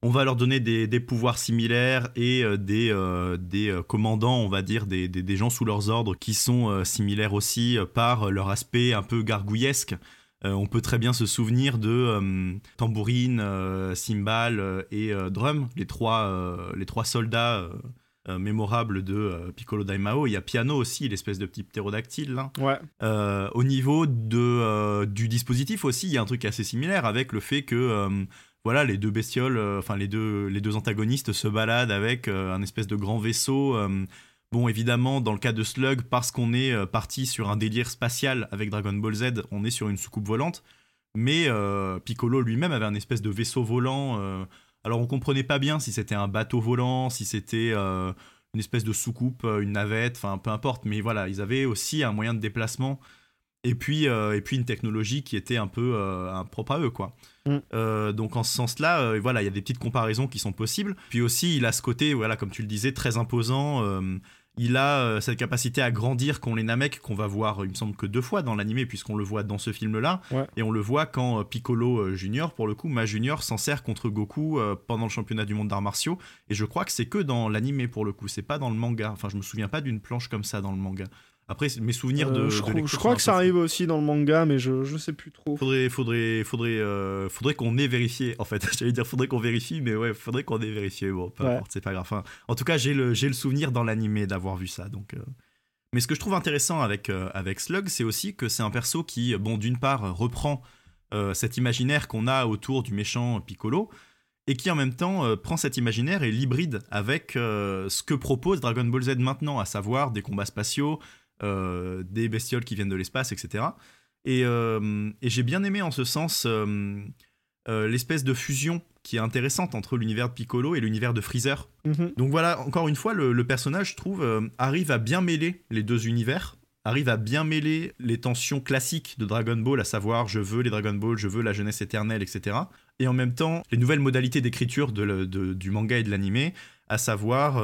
Speaker 2: on va leur donner des, pouvoirs similaires et euh, des, euh, des euh, commandants, on va dire, des, des, gens sous leurs ordres qui sont similaires aussi par leur aspect un peu gargouillesque. on peut très bien se souvenir de Tambourine, Cymbal et Drum, les trois, les trois soldats mémorables de Piccolo Daimao. Il y a Piano aussi, l'espèce de petit ptérodactyle. Hein.
Speaker 1: Ouais.
Speaker 2: au niveau de, du dispositif aussi, il y a un truc assez similaire avec le fait que voilà, les deux bestioles, euh, enfin les deux, les deux antagonistes se baladent avec euh, un espèce de grand vaisseau. Euh, bon, évidemment, dans le cas de Slug, parce qu'on est parti sur un délire spatial avec Dragon Ball Z, on est sur une soucoupe volante. Mais Piccolo lui-même avait un espèce de vaisseau volant Alors on comprenait pas bien si c'était un bateau volant, si c'était une espèce de soucoupe, une navette, enfin peu importe, mais voilà, ils avaient aussi un moyen de déplacement et puis, et puis une technologie qui était un peu propre à eux, quoi. Mm. donc en ce sens-là, voilà, il y a des petites comparaisons qui sont possibles. Puis aussi, il a ce côté, voilà, comme tu le disais, très imposant il a euh, cette capacité à grandir qu'ont les Namek, qu'on va voir, il me semble que deux fois dans l'animé, puisqu'on le voit dans ce film-là. Et on le voit quand euh, Piccolo euh, Junior, pour le coup, Ma Junior s'en sert contre Goku pendant le championnat du monde d'arts martiaux. Et je crois que c'est que dans l'animé, pour le coup, c'est pas dans le manga. Enfin, je me souviens pas d'une planche comme ça dans le manga. Après, mes souvenirs euh, de.
Speaker 1: je, crois, que ça arrive aussi dans le manga, mais je, je sais plus trop.
Speaker 2: Faudrait, faudrait, faudrait, euh, faudrait qu'on ait vérifié. En fait, j'allais dire faudrait qu'on vérifie, mais ouais, faudrait qu'on ait vérifié. Bon, peu importe, c'est pas grave. en tout cas, j'ai le, j'ai le souvenir dans l'animé d'avoir vu ça. Donc. Euh. Mais ce que je trouve intéressant avec, avec Slug, c'est aussi que c'est un perso qui, bon, d'une part, reprend cet imaginaire qu'on a autour du méchant Piccolo, et qui en même temps prend cet imaginaire et l'hybride avec ce que propose Dragon Ball Z maintenant, à savoir des combats spatiaux, des bestioles qui viennent de l'espace, etc. Euh, et, j'ai bien aimé en ce sens euh, l'espèce de fusion qui est intéressante entre l'univers de Piccolo et l'univers de Freezer. Mhm. Donc voilà, encore une fois, le, personnage, je trouve, arrive à bien mêler les deux univers, arrive à bien mêler les tensions classiques de Dragon Ball, à savoir je veux les Dragon Ball, je veux la jeunesse éternelle, etc. Et en même temps, les nouvelles modalités d'écriture du manga et de l'animé, à savoir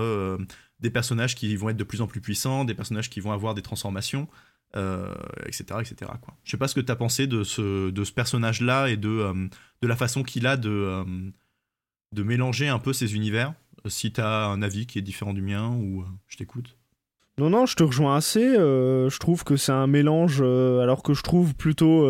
Speaker 2: des personnages qui vont être de plus en plus puissants, des personnages qui vont avoir des transformations, etc., euh, etc. Quoi. Je sais pas ce que tu as pensé de ce, personnage-là et de, euh, de la façon qu'il a de, euh, mélanger un peu ces univers. Si tu as un avis qui est différent du mien ou je t'écoute.
Speaker 1: Non, non, je te rejoins assez. je trouve que c'est un mélange, alors que je trouve plutôt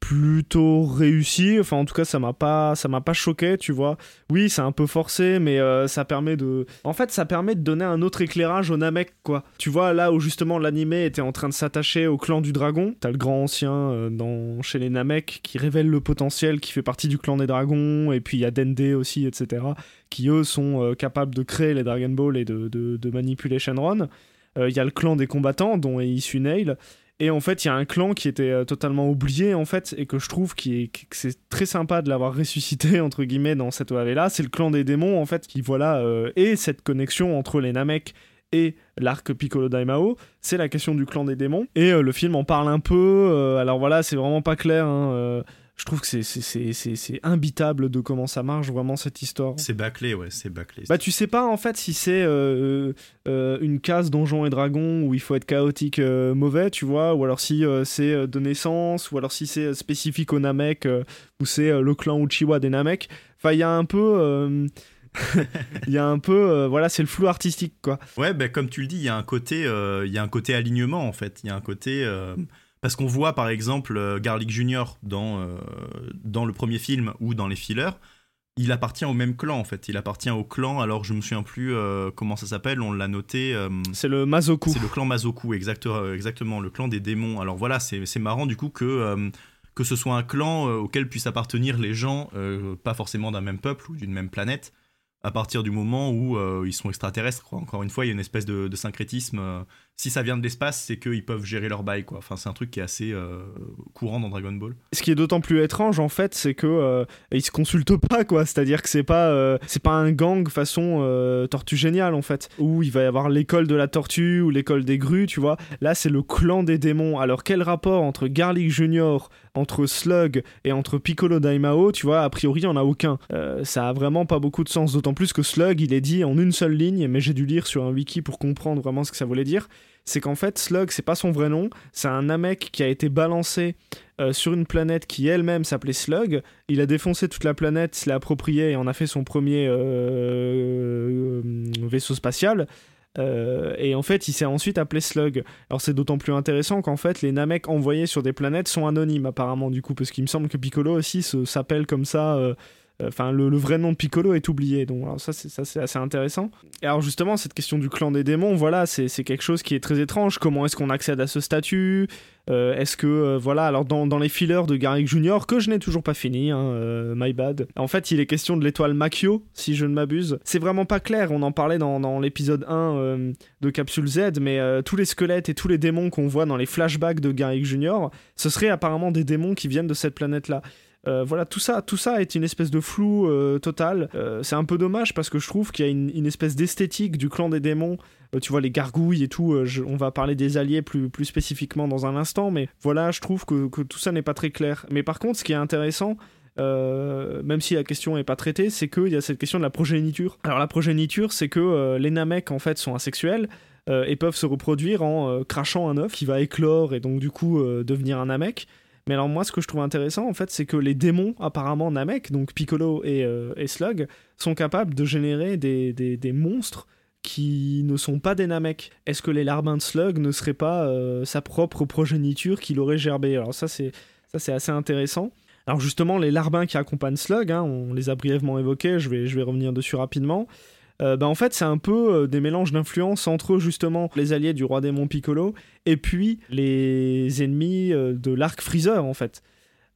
Speaker 1: plutôt réussi. Enfin en tout cas ça m'a pas choqué tu vois. Oui c'est un peu forcé mais euh, ça permet de en fait ça permet de donner un autre éclairage au Namek quoi. Tu vois là où justement l'animé était en train de s'attacher au clan du dragon t'as le grand ancien euh, dans chez les Namek qui révèle le potentiel qui fait partie du clan des dragons et puis il y a Dende aussi etc qui eux sont euh, capables de créer les Dragon Ball et de manipuler Shenron. Il y a le clan des combattants dont est issu Nail et en fait, il y a un clan qui était euh, totalement oublié, en fait, et que je trouve que c'est très sympa de l'avoir ressuscité, entre guillemets, dans cette OAV-là. C'est le clan des démons, en fait, qui, voilà, euh, et cette connexion entre les Namek et l'arc Piccolo Daimao, c'est la question du clan des démons. Et euh, le film en parle un peu, alors voilà, c'est vraiment pas clair, hein, je trouve que c'est imbitable de comment ça marche vraiment cette histoire.
Speaker 2: C'est bâclé, ouais, c'est bâclé.
Speaker 1: Bah tu sais pas en fait si c'est euh, euh, une case donjon et dragon où il faut être chaotique euh, mauvais, tu vois, ou alors si c'est de naissance, ou alors si c'est spécifique au Namek, ou c'est le clan Uchiwa des Namek. Enfin, il y a un peu... il y a un peu voilà c'est le flou artistique quoi
Speaker 2: ouais ben comme tu le dis il y a un côté il y a un côté alignement en fait il y a un côté parce qu'on voit par exemple euh, Garlic Junior dans, euh, dans le premier film ou dans les fillers, il appartient au même clan en fait. Il appartient au clan, alors je me souviens plus euh, comment ça s'appelle, on l'a noté.
Speaker 1: c'est le Mazoku.
Speaker 2: C'est le clan Mazoku, exactement, le clan des démons. Alors voilà, c'est marrant du coup que, que ce soit un clan auquel puissent appartenir les gens, pas forcément d'un même peuple ou d'une même planète, à partir du moment où ils sont extraterrestres. Encore une fois, il y a une espèce de, syncrétisme si ça vient de l'espace, c'est qu'ils peuvent gérer leur bail, quoi. Enfin, c'est un truc qui est assez euh, courant dans Dragon Ball.
Speaker 1: Ce qui est d'autant plus étrange, en fait, c'est que euh, ils se consultent pas, quoi. C'est-à-dire que c'est pas, euh, c'est pas un gang façon Tortue Géniale, en fait, où il va y avoir l'école de la tortue ou l'école des grues, tu vois. Là, c'est le clan des démons. Alors, quel rapport entre Garlic Junior, entre Slug et entre Piccolo Daimao, tu vois, a priori, il n'y en a aucun. ça a vraiment pas beaucoup de sens, d'autant plus que Slug, il est dit en une seule ligne, mais j'ai dû lire sur un wiki pour comprendre vraiment ce que ça voulait dire c'est qu'en fait Slug c'est pas son vrai nom, c'est un Namek qui a été balancé euh, sur une planète qui elle-même s'appelait Slug. Il a défoncé toute la planète, se l'a approprié et en a fait son premier euh, euh, vaisseau spatial. et en fait, il s'est ensuite appelé Slug. Alors c'est d'autant plus intéressant qu'en fait, les Namek envoyés sur des planètes sont anonymes apparemment du coup, parce qu'il me semble que Piccolo aussi s'appelle comme ça Enfin, le, vrai nom de Piccolo est oublié, donc ça c'est ça c'est assez intéressant. Et alors justement, cette question du clan des démons, voilà, c'est quelque chose qui est très étrange. Comment est-ce qu'on accède à ce statut? Euh, Est-ce que euh, voilà, alors dans, les fillers de Garrick Junior que je n'ai toujours pas fini, hein, euh, my bad. En fait, il est question de l'étoile Makio, si je ne m'abuse. C'est vraiment pas clair. On en parlait dans, dans l'épisode 1 de Capsule Z, mais tous les squelettes et tous les démons qu'on voit dans les flashbacks de Garrick Junior, ce seraient apparemment des démons qui viennent de cette planète-là. Euh, voilà, tout ça, tout ça est une espèce de flou euh, total. Euh, c'est un peu dommage parce que je trouve qu'il y a une, espèce d'esthétique du clan des démons. tu vois, les gargouilles et tout, on va parler des alliés plus, plus spécifiquement dans un instant, mais voilà, je trouve que, que tout ça n'est pas très clair. Mais par contre, ce qui est intéressant, même si la question n'est pas traitée, c'est qu'il y a cette question de la progéniture. Alors la progéniture, c'est que les Namek en fait sont asexuels et peuvent se reproduire en crachant un œuf qui va éclore et donc du coup devenir un Namek. Mais alors moi, ce que je trouve intéressant, en fait, c'est que les démons, apparemment Namek, donc Piccolo et, euh, Slug, sont capables de générer des, monstres qui ne sont pas des Namek. Est-ce que les larbins de Slug ne seraient pas euh, sa propre progéniture qu'il aurait gerbé Alors ça, c'est assez intéressant. Alors justement, les larbins qui accompagnent Slug, hein, on les a brièvement évoqués, je vais revenir dessus rapidement. Euh, bah, en fait c'est un peu euh, des mélanges d'influence entre justement les alliés du roi démon Piccolo et puis les ennemis euh, de l'arc Freezer en fait.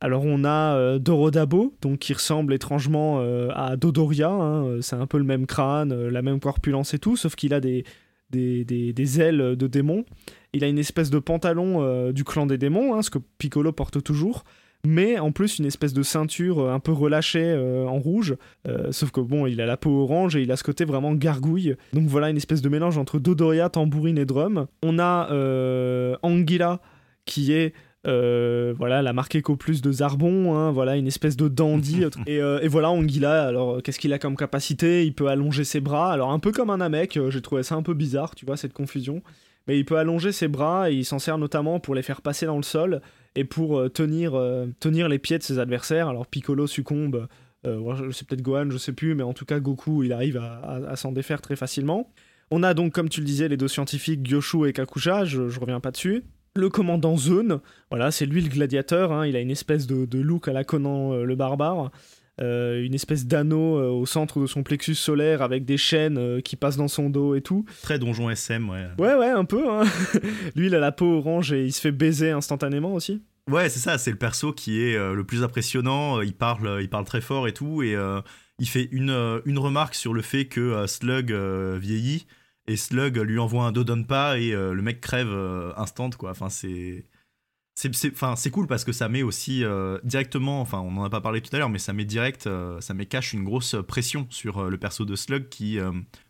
Speaker 1: Alors on a Dorodabo, donc qui ressemble étrangement à Dodoria, hein, c'est un peu le même crâne, la même corpulence et tout, sauf qu'il a des, ailes de démon. Il a une espèce de pantalon du clan des démons, hein, ce que Piccolo porte toujours mais en plus une espèce de ceinture euh, un peu relâchée euh, en rouge. Euh, sauf que bon, il a la peau orange et il a ce côté vraiment gargouille. Donc voilà, une espèce de mélange entre Dodoria, tambourine et drum. On a Anguilla qui est voilà la marque Eco Plus de Zarbon, hein, voilà une espèce de dandy. et, et, voilà Anguilla, alors qu'est-ce qu'il a comme capacité? Il peut allonger ses bras, alors un peu comme un Namek, j'ai trouvé ça un peu bizarre, tu vois, cette confusion. Mais il peut allonger ses bras et il s'en sert notamment pour les faire passer dans le sol et pour euh, tenir, euh, tenir les pieds de ses adversaires. Alors Piccolo succombe, euh, c'est peut-être Gohan, je sais plus, mais en tout cas Goku, il arrive à, s'en défaire très facilement. On a donc, comme tu le disais, les deux scientifiques, Gyoshu et Kakusha, je, je reviens pas dessus. Le commandant Zone, voilà, c'est lui le gladiateur, hein, il a une espèce de, de look à la Conan le barbare. Euh, une espèce d'anneau euh, au centre de son plexus solaire avec des chaînes euh, qui passent dans son dos et tout.
Speaker 2: Très donjon SM, ouais.
Speaker 1: Ouais, ouais, un peu. Hein. Lui, il a la peau orange et il se fait baiser instantanément aussi.
Speaker 2: Ouais, c'est ça, c'est le perso qui est le plus impressionnant. Il parle, il parle très fort et tout. Et il fait une, une remarque sur le fait que Slug vieillit. Et Slug lui envoie un pas et le mec crève instant, quoi. Enfin, c'est c'est cool parce que ça met aussi euh, directement, enfin on n'en a pas parlé tout à l'heure, mais ça met direct, euh, ça met cache une grosse pression sur euh, le perso de Slug qui,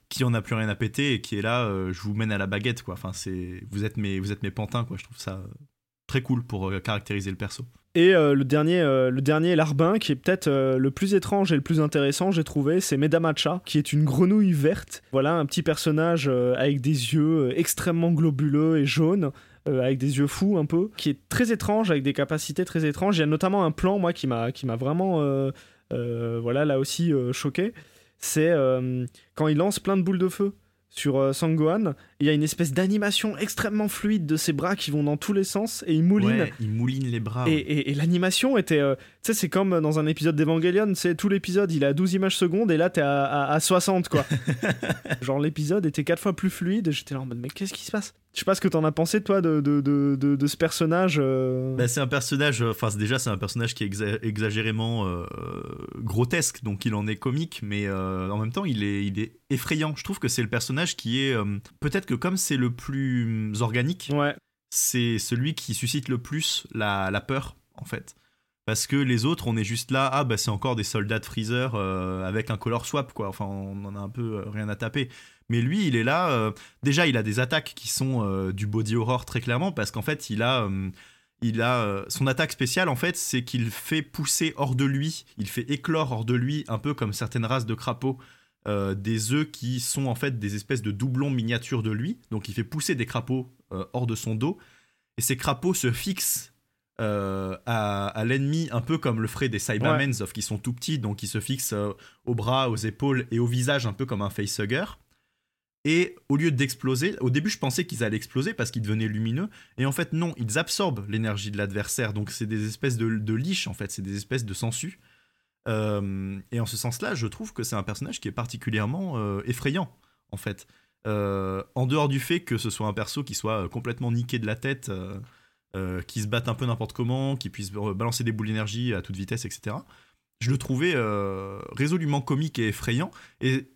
Speaker 2: qui en a plus rien à péter et qui est là, je vous mène à la baguette quoi. Enfin c'est, vous êtes mes, vous êtes mes pantins quoi. Je trouve ça très cool pour caractériser le perso.
Speaker 1: Et le dernier, le dernier larbin qui est peut-être le plus étrange et le plus intéressant, j'ai trouvé, c'est Medamacha, qui est une grenouille verte. Voilà un petit personnage avec des yeux extrêmement globuleux et jaunes. Euh, avec des yeux fous un peu, qui est très étrange, avec des capacités très étranges. Il y a notamment un plan, moi, qui m'a, vraiment, euh, euh, voilà, là aussi choqué. C'est quand il lance plein de boules de feu sur Sangohan, il y a une espèce d'animation extrêmement fluide de ses bras qui vont dans tous les sens et il mouline. Ouais,
Speaker 2: il mouline les bras.
Speaker 1: Et, l'animation était. tu sais, c'est comme dans un épisode d'Evangelion, c'est tout l'épisode, il a 12 images secondes et là t'es à, à, 60 quoi. Genre l'épisode était 4 fois plus fluide et j'étais là en mode, mais qu'est-ce qui se passe? Je sais pas ce que t'en as pensé toi de, de, de, de, ce personnage. Euh.
Speaker 2: Bah, c'est un personnage, euh, enfin déjà c'est un personnage qui est exagérément euh, grotesque, donc il en est comique, mais en même temps il est, il est effrayant. Je trouve que c'est le personnage qui est peut-être que comme c'est le plus organique,
Speaker 1: ouais.
Speaker 2: c'est celui qui suscite le plus la, la, peur en fait. Parce que les autres, on est juste là, ah bah c'est encore des soldats de Freezer avec un color swap quoi. Enfin on en a un peu rien à taper. Mais lui, il est là. Euh, déjà, il a des attaques qui sont euh, du body horror très clairement parce qu'en fait, il a, euh, il a son attaque spéciale. En fait, c'est qu'il fait pousser hors de lui, il fait éclore hors de lui, un peu comme certaines races de crapauds. Des œufs qui sont en fait des espèces de doublons miniatures de lui. Donc il fait pousser des crapauds hors de son dos. Et ces crapauds se fixent à, l'ennemi, un peu comme le ferait des Cybermen, sauf qu'ils sont tout petits, donc ils se fixent aux bras, aux épaules et au visage, un peu comme un facehugger. Et au lieu d'exploser, au début je pensais qu'ils allaient exploser parce qu'ils devenaient lumineux, et en fait non, ils absorbent l'énergie de l'adversaire, donc c'est des espèces de, de liches en fait, c'est des espèces de sangsues. Euh, et en ce sens-là, je trouve que c'est un personnage qui est particulièrement euh, effrayant en fait. Euh, en dehors du fait que ce soit un perso qui soit complètement niqué de la tête, qui se batte un peu n'importe comment, qui puisse balancer des boules d'énergie à toute vitesse, etc. Je le trouvais résolument comique et effrayant, et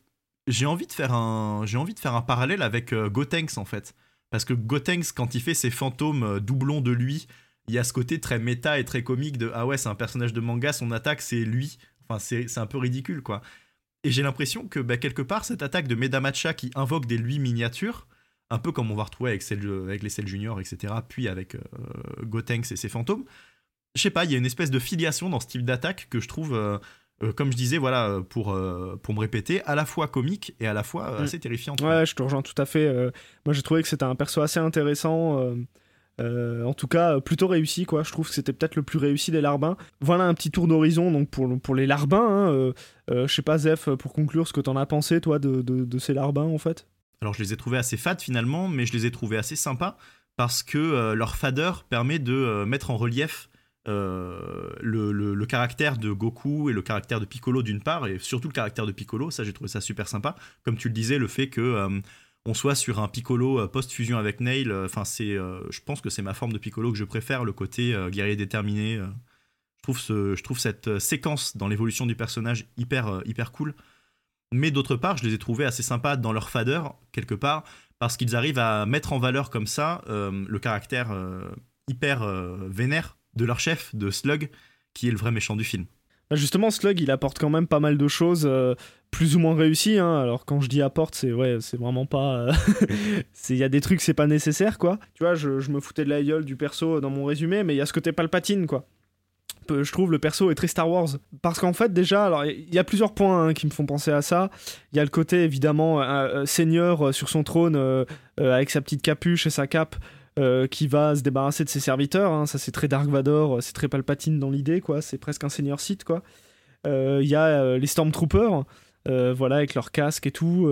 Speaker 2: j'ai envie de faire un j'ai envie de faire un parallèle avec Gotenks en fait parce que Gotenks quand il fait ses fantômes doublons de lui il y a ce côté très méta et très comique de ah ouais, c'est un personnage de manga, son attaque c'est lui. Enfin, c'est un peu ridicule quoi. Et j'ai l'impression que bah, quelque part, cette attaque de Medamacha qui invoque des lui miniatures, un peu comme on va retrouver avec, avec les Cell Junior, etc., puis avec euh, Gotenks et ses fantômes, je sais pas, il y a une espèce de filiation dans ce type d'attaque que je trouve, euh, euh, comme je disais, voilà, pour, euh, pour me répéter, à la fois comique et à la fois
Speaker 1: Mm.
Speaker 2: assez terrifiant.
Speaker 1: Ouais, je te rejoins tout à fait. euh, moi, j'ai trouvé que c'était un perso assez intéressant. Euh, en tout cas, plutôt réussi, quoi. Je trouve que c'était peut-être le plus réussi des larbins. Voilà un petit tour d'horizon donc pour, pour les larbins. hein, euh, euh, je sais pas, Zef, pour conclure, ce que t'en as pensé, toi, de, de, ces larbins, en fait?
Speaker 2: Alors je les ai trouvés assez fades finalement, mais je les ai trouvés assez sympas parce que euh, leur fadeur permet de mettre en relief le, le- caractère de Goku et le caractère de Piccolo d'une part, et surtout le caractère de Piccolo, ça j'ai trouvé ça super sympa. Comme tu le disais, le fait que on soit sur un Piccolo euh, post-fusion avec Nail, euh, enfin c'est, euh, je pense que c'est ma forme de Piccolo que je préfère, le côté guerrier déterminé. je, trouve ce, je trouve cette séquence dans l'évolution du personnage hyper, hyper cool. Mais d'autre part, je les ai trouvés assez sympas dans leur fadeur, quelque part, parce qu'ils arrivent à mettre en valeur comme ça le caractère hyper vénère de leur chef, de Slug, qui est le vrai méchant du film.
Speaker 1: Bah, Justement, Slug, il apporte quand même pas mal de choses euh, plus ou moins réussies. hein. Alors, quand je dis apporte, c'est ouais, c'est vraiment pas. euh, Il y a des trucs, c'est pas nécessaire, quoi. Tu vois, je, me foutais de la gueule du perso dans mon résumé, mais il y a ce côté palpatine, quoi. Je trouve le perso est très Star Wars. Parce qu'en fait, déjà, alors il y a plusieurs points hein, qui me font penser à ça. Il y a le côté, évidemment, euh, seigneur sur son trône avec sa petite capuche et sa cape. Euh, qui va se débarrasser de ses serviteurs, hein. ça c'est très Dark Vador, c'est très Palpatine dans l'idée, quoi. C'est presque un seigneur Sith, quoi. Euh, Il y a euh, les Stormtroopers, voilà, avec leur casque et tout,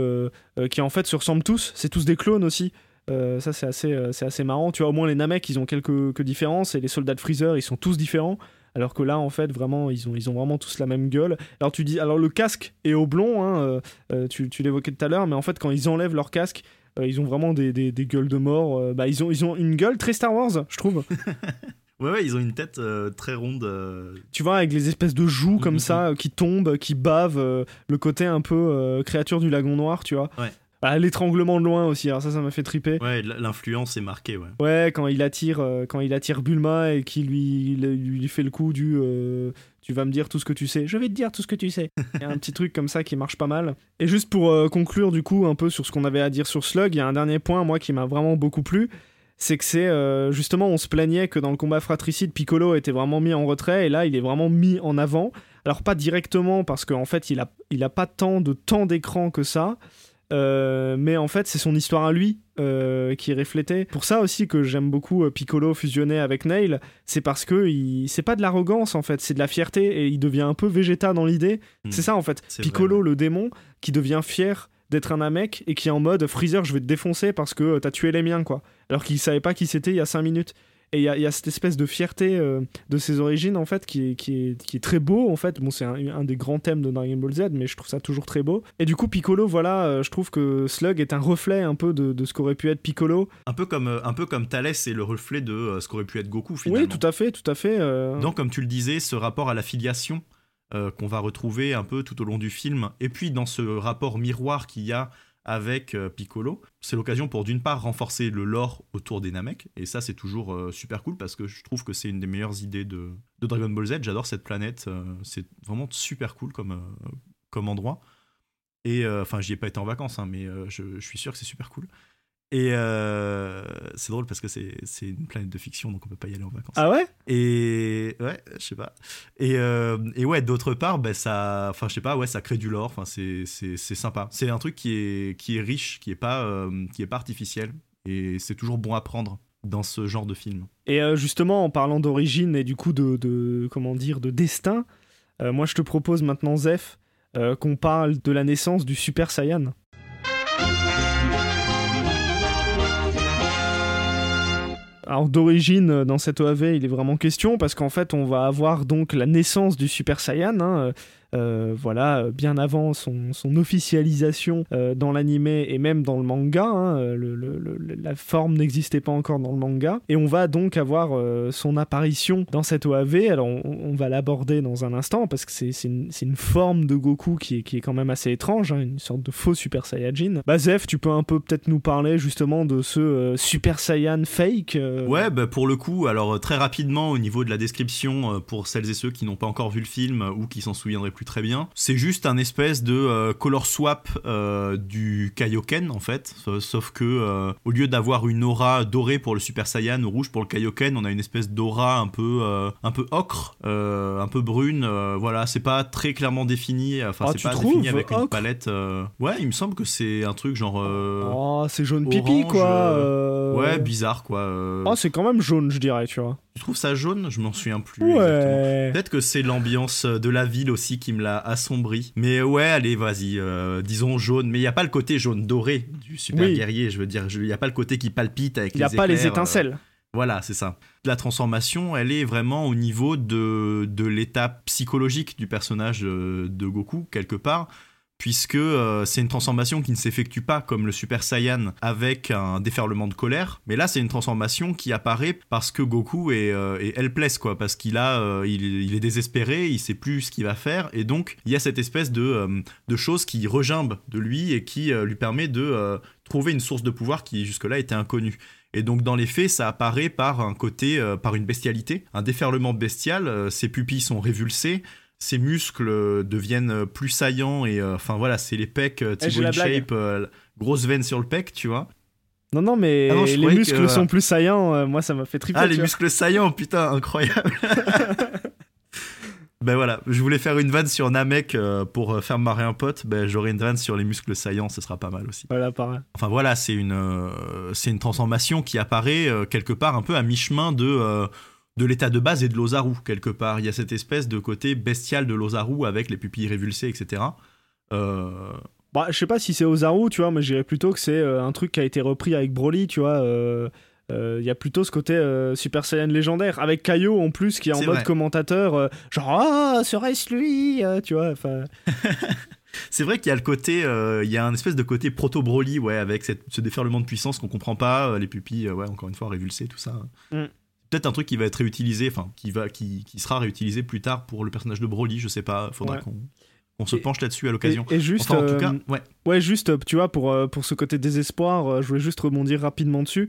Speaker 1: qui en fait se ressemblent tous. C'est tous des clones aussi. Ça, c'est assez, c'est assez marrant. Tu vois, au moins les Namek, ils ont quelques, différences, et les soldats de Freezer, ils sont tous différents. Alors que là, en fait, vraiment, ils ont, ils ont vraiment tous la même gueule. Alors, tu dis, alors le casque est oblong, hein, tu, tu l'évoquais tout à l'heure, mais en fait, quand ils enlèvent leur casque, ils ont vraiment des, des, des gueules de mort. euh, bah, ils, ont, ils ont une gueule très Star Wars, je trouve.
Speaker 2: Ouais, ouais, ils ont une tête euh, très ronde. euh,
Speaker 1: tu vois, avec les espèces de joues comme
Speaker 2: Mhm.
Speaker 1: ça, euh, qui tombent, qui bavent, euh, le côté un peu euh, créature du lagon noir, tu vois.
Speaker 2: Ouais.
Speaker 1: Ah, L'étranglement de loin aussi, alors ça, ça m'a fait triper.
Speaker 2: Ouais, l'influence est marquée, ouais.
Speaker 1: Ouais, quand il attire, euh, quand il attire Bulma et qu'il lui, lui, fait le coup du euh, tu vas me dire tout ce que tu sais, je vais te dire tout ce que tu sais. Il y a un petit truc comme ça qui marche pas mal. Et juste pour euh, conclure du coup un peu sur ce qu'on avait à dire sur Slug, il y a un dernier point moi qui m'a vraiment beaucoup plu, c'est que c'est justement on se plaignait que dans le combat fratricide Piccolo était vraiment mis en retrait et là il est vraiment mis en avant. Alors pas directement parce qu'en fait il a il a pas tant de temps d'écran que ça. Euh, mais en fait, c'est son histoire à lui euh, qui est reflétée. Pour ça aussi que j'aime beaucoup euh, Piccolo fusionner avec Nail, c'est parce que il... c'est pas de l'arrogance en fait, c'est de la fierté et il devient un peu Vegeta dans l'idée.
Speaker 2: Hmm.
Speaker 1: C'est ça en fait. Piccolo,
Speaker 2: vrai,
Speaker 1: le démon, qui devient fier d'être un Namek et qui est en mode Freezer, je vais te défoncer parce que t'as tué les miens quoi. Alors qu'il savait pas qui c'était il y a 5 minutes. Et il y, a- il y a cette espèce de fierté euh, de ses origines en fait qui est, qui est, qui est très beau en fait. Bon, c'est un, un des grands thèmes de Dragon Ball Z, mais je trouve ça toujours très beau. Et du coup, Piccolo, voilà, euh, je trouve que Slug est un reflet un peu de, de ce qu'aurait pu être Piccolo.
Speaker 2: Un peu comme, euh, un peu comme Thalès est le reflet de euh, ce qu'aurait pu être Goku, finalement.
Speaker 1: Oui, tout à fait, tout à fait.
Speaker 2: Donc, comme tu le disais, ce rapport à la filiation qu'on va retrouver un peu tout au long du film, et puis dans ce rapport miroir qu'il y a avec euh, Piccolo, c'est l'occasion pour d'une part renforcer le lore autour des Namek, et ça c'est toujours euh, super cool parce que je trouve que c'est une des meilleures idées de, Dragon Ball Z. J'adore cette planète, euh, c'est vraiment super cool comme, comme endroit. Et enfin, j'y ai pas été en vacances, hein, mais je suis sûr que c'est super cool. Et euh, c'est drôle parce que c'est c'est une planète de fiction, donc on peut pas y aller en vacances.
Speaker 1: Ah ouais?
Speaker 2: Et ouais, je sais pas. Et, euh, et ouais, d'autre part, ben ça, enfin je sais pas, ouais, ça crée du lore. Enfin c'est c'est c'est sympa. C'est un truc qui est qui est riche, qui est pas euh, qui est pas artificiel. Et c'est toujours bon à prendre dans ce genre de film.
Speaker 1: Et justement, en parlant d'origine et du coup de, de- comment dire, de destin, moi je te propose maintenant, Zef, qu'on parle de la naissance du Super Saiyan. Alors d'origine, euh, dans cette OAV, il est vraiment question parce qu'en fait, on va avoir donc la naissance du Super Saiyan. hein, euh, voilà, bien avant son, officialisation euh, dans l'animé et même dans le manga. hein, la forme n'existait pas encore dans le manga. Et on va donc avoir euh, son apparition dans cette OAV. Alors on, va l'aborder dans un instant parce que c'est une, une forme de Goku qui est, qui est quand même assez étrange, hein, une sorte de faux Super Saiyajin. Bah Zef, tu peux un peu peut-être nous parler justement de ce Super Saiyan fake
Speaker 2: Ouais, bah pour le coup, alors très rapidement au niveau de la description, pour celles et ceux qui n'ont pas encore vu le film ou qui s'en souviendraient plus très bien, c'est juste un espèce de euh, color swap euh, du Kaioken en fait, Sa- sauf que euh, au lieu d'avoir une aura dorée pour le Super Saiyan ou rouge pour le Kaioken, on a une espèce d'aura un peu un peu ocre, un peu brune. voilà, c'est pas très clairement défini. Enfin,
Speaker 1: Ah,
Speaker 2: c'est pas défini avec une palette. Ouais, il me semble que c'est un truc genre.
Speaker 1: Oh, c'est jaune pipi
Speaker 2: orange,
Speaker 1: quoi.
Speaker 2: euh,
Speaker 1: euh.
Speaker 2: Ouais, bizarre quoi.
Speaker 1: Oh, c'est quand même jaune, je dirais, tu vois.
Speaker 2: Tu trouves ça jaune? Je m'en souviens plus.
Speaker 1: Ouais.
Speaker 2: Peut-être que c'est l'ambiance de la ville aussi qui me l'a assombri. Mais ouais, allez, vas-y, euh, disons jaune. Mais il n'y a pas le côté jaune doré du super
Speaker 1: Oui.
Speaker 2: guerrier, je veux dire. Il n'y a pas le côté qui palpite avec
Speaker 1: Il
Speaker 2: les
Speaker 1: n'y a pas les
Speaker 2: éclairs,
Speaker 1: étincelles.
Speaker 2: voilà, c'est ça. La transformation, elle est vraiment au niveau de, de l'état psychologique du personnage euh, de Goku, quelque part, puisque euh, c'est une transformation qui ne s'effectue pas comme le Super Saiyan avec un déferlement de colère, mais là c'est une transformation qui apparaît parce que Goku est, euh, helpless, quoi, parce qu'il a, euh, il, est désespéré, il sait plus ce qu'il va faire, et donc il y a cette espèce de, euh, de chose qui regimbe de lui et qui lui permet de trouver une source de pouvoir qui jusque-là était inconnue. Et donc dans les faits, ça apparaît par un côté, par une bestialité, un déferlement bestial. ses pupilles sont révulsées, ses muscles euh, deviennent euh, plus saillants et euh, enfin voilà, c'est les pecs, Thibaut shape, euh, grosse veine sur le pec, tu vois.
Speaker 1: Non, non, mais
Speaker 2: Ah non,
Speaker 1: les muscles
Speaker 2: que-
Speaker 1: sont plus saillants. euh, moi, ça m'a fait triper.
Speaker 2: Ah, les
Speaker 1: vois.
Speaker 2: muscles saillants, putain, incroyable. ben voilà, je voulais faire une vanne sur Namek euh, pour faire marrer un pote. Ben j'aurai une vanne sur les muscles saillants, ce sera pas mal aussi.
Speaker 1: Voilà, pareil.
Speaker 2: Enfin voilà, c'est une, euh, c'est une transformation qui apparaît euh, quelque part un peu à mi-chemin de, euh, de l'état de base et de l'Ozaru, quelque part. Il y a cette espèce de côté bestial de l'Ozaru avec les pupilles révulsées, etc. Euh,
Speaker 1: Bah, je sais pas si c'est Ozaru, tu vois, mais je dirais plutôt que c'est euh, un truc qui a été repris avec Broly, tu vois. euh, euh, Il y a plutôt ce côté Super Saiyan légendaire, avec Kaio en plus qui est en mode
Speaker 2: vrai.
Speaker 1: commentateur, genre Ah, serait-ce lui Tu vois, enfin.
Speaker 2: c'est vrai qu'il y a le côté, il y a un espèce de côté proto-Broly, ouais, avec cette- ce déferlement de puissance qu'on comprend pas, les pupilles, ouais, encore une fois, révulsées, tout ça.
Speaker 1: Mm.
Speaker 2: Peut-être un truc qui va être réutilisé, enfin, qui, va, qui, qui sera réutilisé plus tard pour le personnage de Broly, je sais pas, faudra
Speaker 1: Ouais.
Speaker 2: qu'on on se penche là-dessus à l'occasion.
Speaker 1: et juste.
Speaker 2: Enfin, en tout
Speaker 1: euh,
Speaker 2: cas, ouais.
Speaker 1: Ouais, juste, euh, tu vois, pour, euh, pour ce côté désespoir, euh, je voulais juste rebondir rapidement dessus.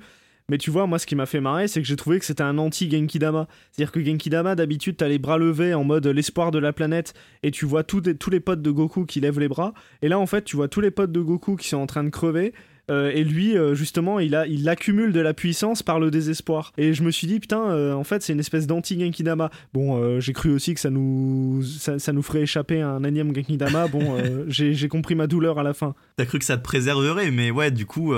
Speaker 1: Mais tu vois, moi, ce qui m'a fait marrer, c'est que j'ai trouvé que c'était un anti-Genkidama. C'est-à-dire que Genkidama, d'habitude, t'as les bras levés en mode l'espoir de la planète, et tu vois tous, tous les potes de Goku qui lèvent les bras. Et là, en fait, tu vois tous les potes de Goku qui sont en train de crever. Euh, et lui, euh, justement, il, a, il accumule de la puissance par le désespoir. Et je me suis dit, putain, euh, en fait, c'est une espèce d'anti-Genkidama. Bon, j'ai cru aussi que ça nous, ça, ça nous ferait échapper à un énième Genkidama. Bon, j'ai compris ma douleur à la fin.
Speaker 2: T'as cru que ça te préserverait, mais ouais, du coup,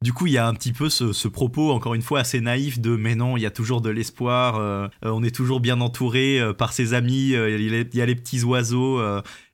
Speaker 2: du coup, il y a un petit peu ce, ce propos, encore une fois, assez naïf de mais non, il y a toujours de l'espoir, euh, on est toujours bien entouré euh, par ses amis, euh, il y, y a les petits oiseaux.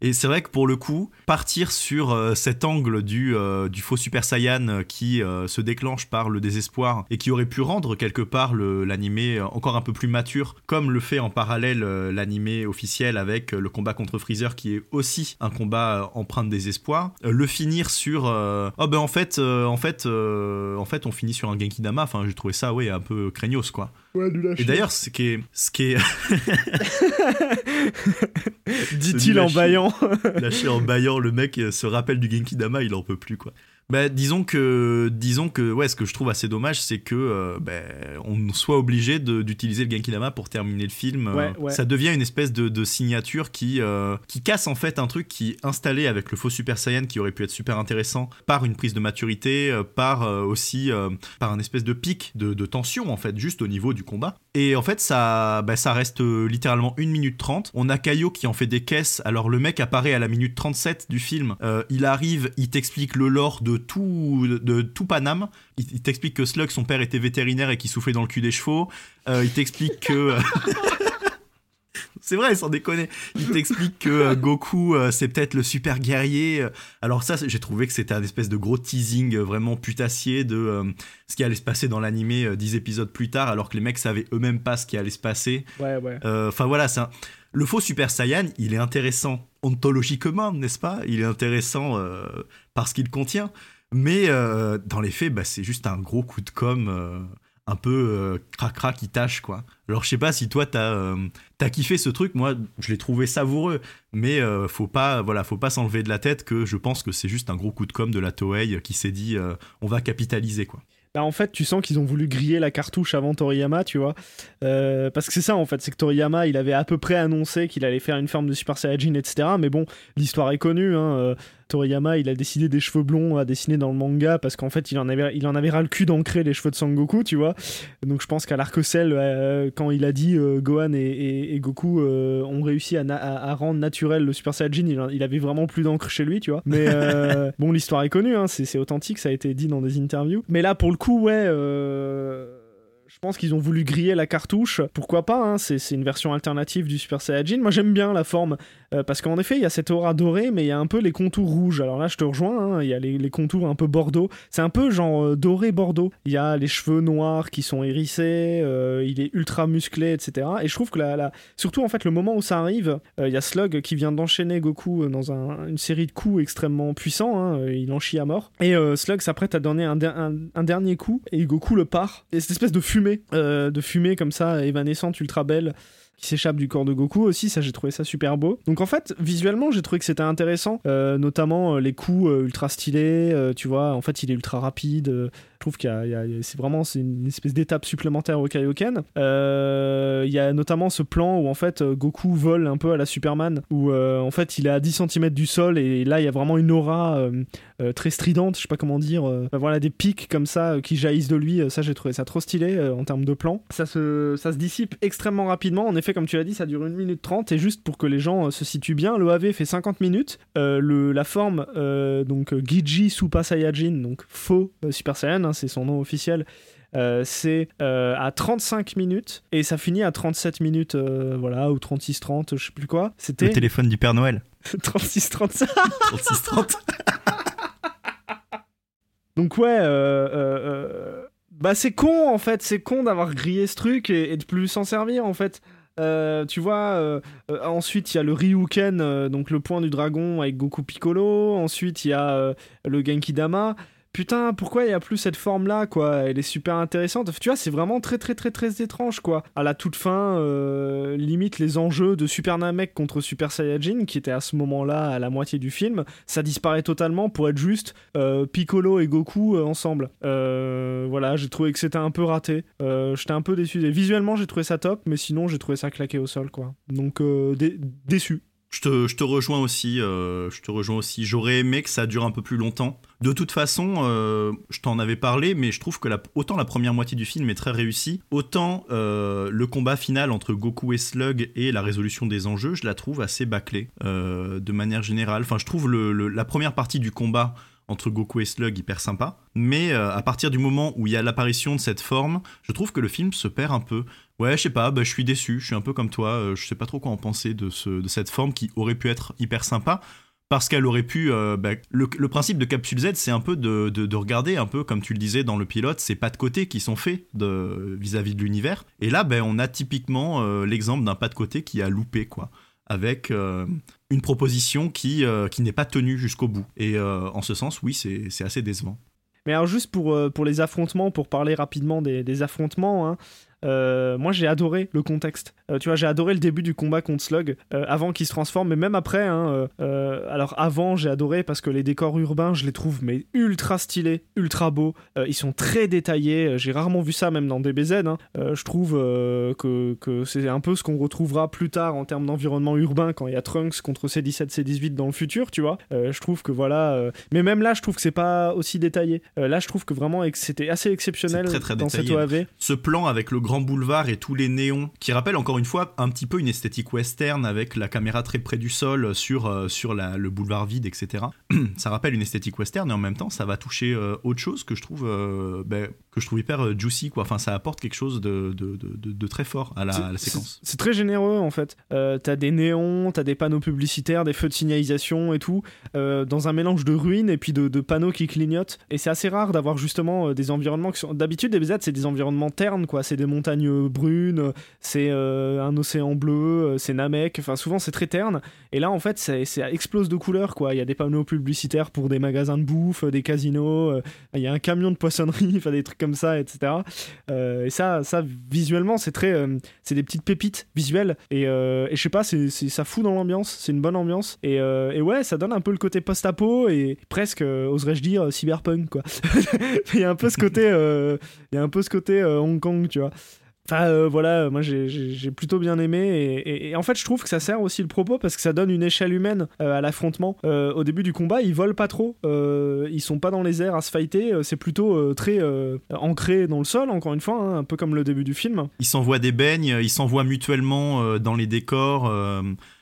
Speaker 2: Et c'est vrai que pour le coup, partir sur euh, cet angle du, euh, du faux Super Saiyan euh, qui se déclenche par le désespoir et qui aurait pu rendre quelque part l'animé encore un peu plus mature, comme le fait en parallèle l'animé officiel avec le combat contre Freezer qui est aussi un combat empreint de désespoir. Le finir sur oh ben en fait en fait en fait on finit sur un Genkidama. Enfin j'ai trouvé ça ouais un peu craignos quoi.
Speaker 1: Ouais, nul à
Speaker 2: Et d'ailleurs ce qui est ce qui est
Speaker 1: dit-il en baillant.
Speaker 2: lâché en baillant le mec se rappelle du Genkidama il en peut plus quoi. Bah, disons que, disons que, ouais, ce que je trouve assez dommage, c'est que, euh, ben, on soit obligé d'utiliser le Genkidama pour terminer le film. Euh,
Speaker 1: Ouais, ouais.
Speaker 2: Ça devient une espèce de, de signature qui, euh, qui casse en fait un truc qui est installé avec le faux Super Saiyan qui aurait pu être super intéressant par une prise de maturité, par euh, aussi, par un espèce de pic de, de tension en fait, juste au niveau du combat. Et en fait, ça, bah, ça reste euh, littéralement 1 minute 30. On a Kaio qui en fait des caisses. Alors, le mec apparaît à la minute 37 du film. Euh, il arrive, il t'explique le lore de tout, de tout Paname. Il, il t'explique que Slug, son père, était vétérinaire et qu'il soufflait dans le cul des chevaux. Euh, il t'explique que. C'est vrai, sans déconner. Il t'explique que euh, Goku, euh, c'est peut-être le super guerrier. Euh, Alors ça, j'ai trouvé que c'était un espèce de gros teasing vraiment putassier de euh, ce qui allait se passer dans l'animé 10 épisodes plus tard, alors que les mecs savaient eux-mêmes pas ce qui allait se passer.
Speaker 1: Ouais, ouais.
Speaker 2: Enfin voilà, un- le faux Super Saiyan, il est intéressant ontologiquement, n'est-ce pas? Il est intéressant parce qu'il contient. Mais dans les faits, bah, c'est juste un gros coup de com' un peu cracra qui tâche, quoi. Alors, je sais pas si toi, t'as as kiffé ce truc. Moi, je l'ai trouvé savoureux. Mais faut pas, voilà, faut pas s'enlever de la tête que je pense que c'est juste un gros coup de com' de la Toei qui s'est dit on va capitaliser, quoi.
Speaker 1: Bah, en fait, tu sens qu'ils ont voulu griller la cartouche avant Toriyama, tu vois. Euh, parce que c'est ça, en fait, c'est que Toriyama, il avait à peu près annoncé qu'il allait faire une forme de Super Saiyajin, etc. Mais bon, l'histoire est connue. Hein. Euh, Toriyama, il a décidé des cheveux blonds à dessiner dans le manga parce qu'en fait, il en avait, il en avait ras le cul d'ancrer les cheveux de Sangoku, tu vois. Donc je pense qu'à l'arc-ciel, euh, quand il a dit Gohan et, Goku ont réussi à, rendre naturel le Super Saiyajin, il, avait vraiment plus d'encre chez lui, tu vois. Mais bon, l'histoire est connue, hein, c'est authentique, ça a été dit dans des interviews. Mais là, pour le coup, ouais. Je pense qu'ils ont voulu griller la cartouche. Pourquoi pas hein, C'est une version alternative du Super Saiyajin. Moi, j'aime bien la forme euh, parce qu'en effet, il y a cette aura dorée, mais il y a un peu les contours rouges. Alors là, je te rejoins, hein, il y a les, contours un peu bordeaux. C'est un peu genre euh, doré bordeaux. Il y a les cheveux noirs qui sont hérissés, euh, il est ultra musclé, etc. Et je trouve que la, surtout en fait, le moment où ça arrive, il y a Slug qui vient d'enchaîner Goku dans une série de coups extrêmement puissants. Hein, il en chie à mort. Et Slug s'apprête à donner un, un, dernier coup et Goku le part. Et cette espèce de fumée, de fumée comme ça, évanescente, ultra belle qui s'échappe du corps de Goku aussi, ça j'ai trouvé ça super beau. Donc en fait, visuellement, j'ai trouvé que c'était intéressant, euh, notamment euh, les coups euh, ultra stylés, tu vois, en fait il est ultra rapide, trouve a, c'est vraiment c'est une espèce d'étape supplémentaire au Kaioken. Euh, il y a notamment ce plan où en fait Goku vole un peu à la Superman, où euh, en fait il est à 10 cm du sol et là il y a vraiment une aura euh, très stridente, je sais pas comment dire, voilà des pics comme ça qui jaillissent de lui. Ça j'ai trouvé ça trop stylé en termes de plan. Ça se, ça se dissipe extrêmement rapidement. En effet, comme tu l'as dit, ça dure 1 minute 30 et juste pour que les gens se situent bien, le AV fait 50 minutes. le, la forme donc Giji Super Saiyajin, donc faux Super Saiyan, hein, c'est son nom officiel. Euh, c'est euh, à 35 minutes et ça finit à 37 minutes, euh, voilà, ou 36-30, je sais plus quoi.
Speaker 2: C'était le téléphone du Père Noël.
Speaker 1: 36-30.
Speaker 2: 36-30.
Speaker 1: Donc ouais, bah c'est con en fait, c'est con d'avoir grillé ce truc et, et de plus s'en servir en fait. tu vois, ensuite il y a le Ryuken, donc le point du dragon avec Goku Piccolo. Ensuite il y a le Genki Dama putain, pourquoi il y a plus cette forme-là, quoi? Elle est super intéressante. Tu vois, c'est vraiment très, très, très, très étrange, quoi. À la toute fin, euh, limite les enjeux de Super Namek contre Super Saiyajin, qui était à ce moment-là à la moitié du film, ça disparaît totalement pour être juste euh, Piccolo et Goku euh, ensemble. voilà, j'ai trouvé que c'était un peu raté. J'étais un peu déçu. visuellement, j'ai trouvé ça top, mais sinon, j'ai trouvé ça claqué au sol, quoi. Donc, déçu.
Speaker 2: Je te, je te, rejoins aussi. J'aurais aimé que ça dure un peu plus longtemps. De toute façon, euh, je t'en avais parlé, mais je trouve que autant la première moitié du film est très réussie, autant euh, le combat final entre Goku et Slug et la résolution des enjeux, je la trouve assez bâclée euh, de manière générale. Enfin, je trouve la première partie du combat entre Goku et Slug hyper sympa, mais à partir du moment où il y a l'apparition de cette forme, je trouve que le film se perd un peu. Ouais, je sais pas, bah, je suis déçu, je suis un peu comme toi, je sais pas trop quoi en penser de, ce, de cette forme qui aurait pu être hyper sympa parce qu'elle aurait pu. Euh, bah, le, principe de Capsule Z, c'est un peu de, regarder, un peu comme tu le disais dans le pilote, ces pas de côté qui sont faits vis-à-vis de, l'univers. Et là, ben, on a typiquement euh, l'exemple d'un pas de côté qui a loupé, quoi. Avec euh, une proposition qui, qui n'est pas tenue jusqu'au bout. Et en ce sens, oui, c'est assez décevant.
Speaker 1: Mais alors, juste pour, pour les affrontements, pour parler rapidement des, des affrontements, hein, euh, moi j'ai adoré le contexte. Euh, tu vois, j'ai adoré le début du combat contre Slug euh, avant qu'il se transforme, mais même après. Hein, alors avant, j'ai adoré parce que les décors urbains, je les trouve mais ultra stylés, ultra beaux. ils sont très détaillés. J'ai rarement vu ça même dans DBZ. Hein. je trouve que, que c'est un peu ce qu'on retrouvera plus tard en termes d'environnement urbain quand il y a Trunks contre C17, C18 dans le futur. Tu vois, je trouve que voilà. mais même là, je trouve que c'est pas aussi détaillé. là, je trouve que vraiment c'était assez exceptionnel
Speaker 2: très, très
Speaker 1: dans cette OAV.
Speaker 2: Ce plan avec le grand boulevard et tous les néons, qui rappellent encore une fois un petit peu une esthétique western avec la caméra très près du sol sur, euh, sur le boulevard vide, etc. ça rappelle une esthétique western et en même temps ça va toucher euh, autre chose que je trouve euh, ben, que je trouve hyper juicy quoi. Enfin ça apporte quelque chose de, de, de, très fort à la, séquence.
Speaker 1: C'est très généreux en fait. t'as des néons, t'as des panneaux publicitaires, des feux de signalisation et tout, dans un mélange de ruines et puis de, panneaux qui clignotent. Et c'est assez rare d'avoir justement des environnements qui sont d'habitude des BZ c'est des environnements ternes quoi, c'est des montagnes brunes, c'est un océan bleu, c'est Namek. Enfin, souvent c'est très terne. Et là, en fait, ça explose de couleurs, quoi. Il y a des panneaux publicitaires pour des magasins de bouffe, des casinos. Il y a un camion de poissonnerie, enfin des trucs comme ça, etc. et ça, ça visuellement, c'est très, c'est des petites pépites visuelles. Et, je sais pas, ça fout dans l'ambiance. C'est une bonne ambiance. Et, ouais, ça donne un peu le côté post-apo et presque, oserais-je dire, cyberpunk, quoi. il y a un peu ce côté, euh, il y a un peu ce côté euh, Hong Kong, tu vois. Enfin euh, voilà, moi j'ai plutôt bien aimé et, en fait je trouve que ça sert aussi le propos parce que ça donne une échelle humaine à l'affrontement. au début du combat, ils volent pas trop, ils sont pas dans les airs à se fighter, c'est plutôt très ancré dans le sol, encore une fois, hein, un peu comme le début du film.
Speaker 2: Ils s'envoient des beignes, ils s'envoient mutuellement dans les décors.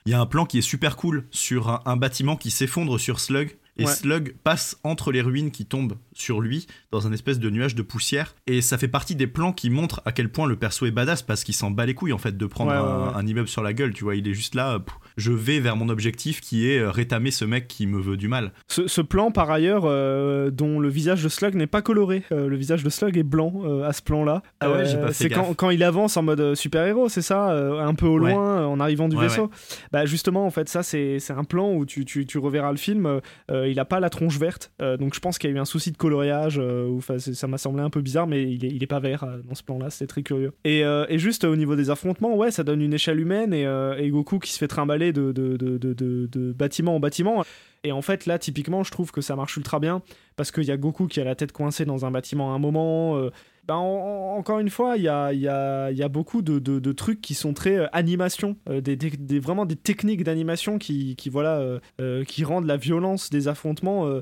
Speaker 2: Il y a un plan qui est super cool sur un bâtiment qui s'effondre sur Slug et Slug passe entre les ruines qui tombent sur lui dans un espèce de nuage de poussière. Et ça fait partie des plans qui montrent à quel point le perso est badass parce qu'il s'en bat les couilles en fait de prendre un, immeuble sur la gueule. Tu vois, il est juste là. je vais vers mon objectif qui est euh, rétamer ce mec qui me veut du mal.
Speaker 1: Ce, plan par ailleurs, euh, dont le visage de Slug n'est pas coloré. Euh, le visage de Slug est blanc à ce plan-là.
Speaker 2: Ah ouais, j'ai pas fait
Speaker 1: C'est quand, quand, il avance en mode super-héros, c'est ça Un peu au loin, en arrivant du vaisseau. Bah justement, en fait, ça c'est un plan où tu, tu, tu reverras le film. Il a pas la tronche verte. donc je pense qu'il y a eu un souci de coloriage, euh, ça m'a semblé un peu bizarre, mais il est, pas vert euh, dans ce plan-là, c'est très curieux. Et, euh, et, juste au niveau des affrontements, ouais, ça donne une échelle humaine et, et Goku qui se fait trimballer de, de, de, de, bâtiment en bâtiment. Et en fait, là, typiquement, je trouve que ça marche ultra bien parce qu'il y a Goku qui a la tête coincée dans un bâtiment à un moment. Ben, encore une fois, il y a, y, a, y a, beaucoup de, de, trucs qui sont très animation, des, des, vraiment des techniques d'animation qui, qui, voilà, qui rendent la violence des affrontements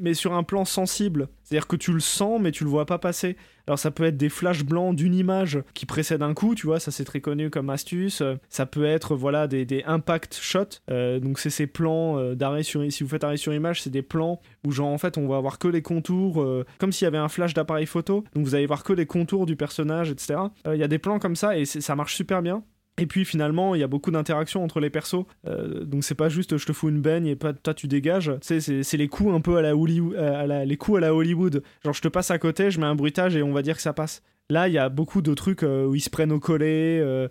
Speaker 1: mais, sur un plan sensible. C'est-à-dire que tu le sens, mais tu le vois pas passer. Alors ça peut être des flashs blancs d'une image qui précède un coup, tu vois, ça c'est très connu comme astuce. Ça peut être voilà des, des impact shots, euh, donc c'est ces plans euh, d'arrêt sur si vous faites arrêt sur image, c'est des plans où genre en fait on va avoir que les contours, euh, comme s'il y avait un flash d'appareil photo, donc vous allez voir que les contours du personnage, etc. Il y a des plans comme ça et ça marche super bien. Et puis finalement, il y a beaucoup d'interactions entre les persos. Euh, donc c'est pas juste je te fous une baigne et pas toi tu dégages. Tu c'est les coups un peu à la, Hollywood, les coups à la Hollywood. Genre je te passe à côté, je mets un bruitage et on va dire que ça passe. Là, il y a beaucoup de trucs euh, où ils se prennent au collet. Euh,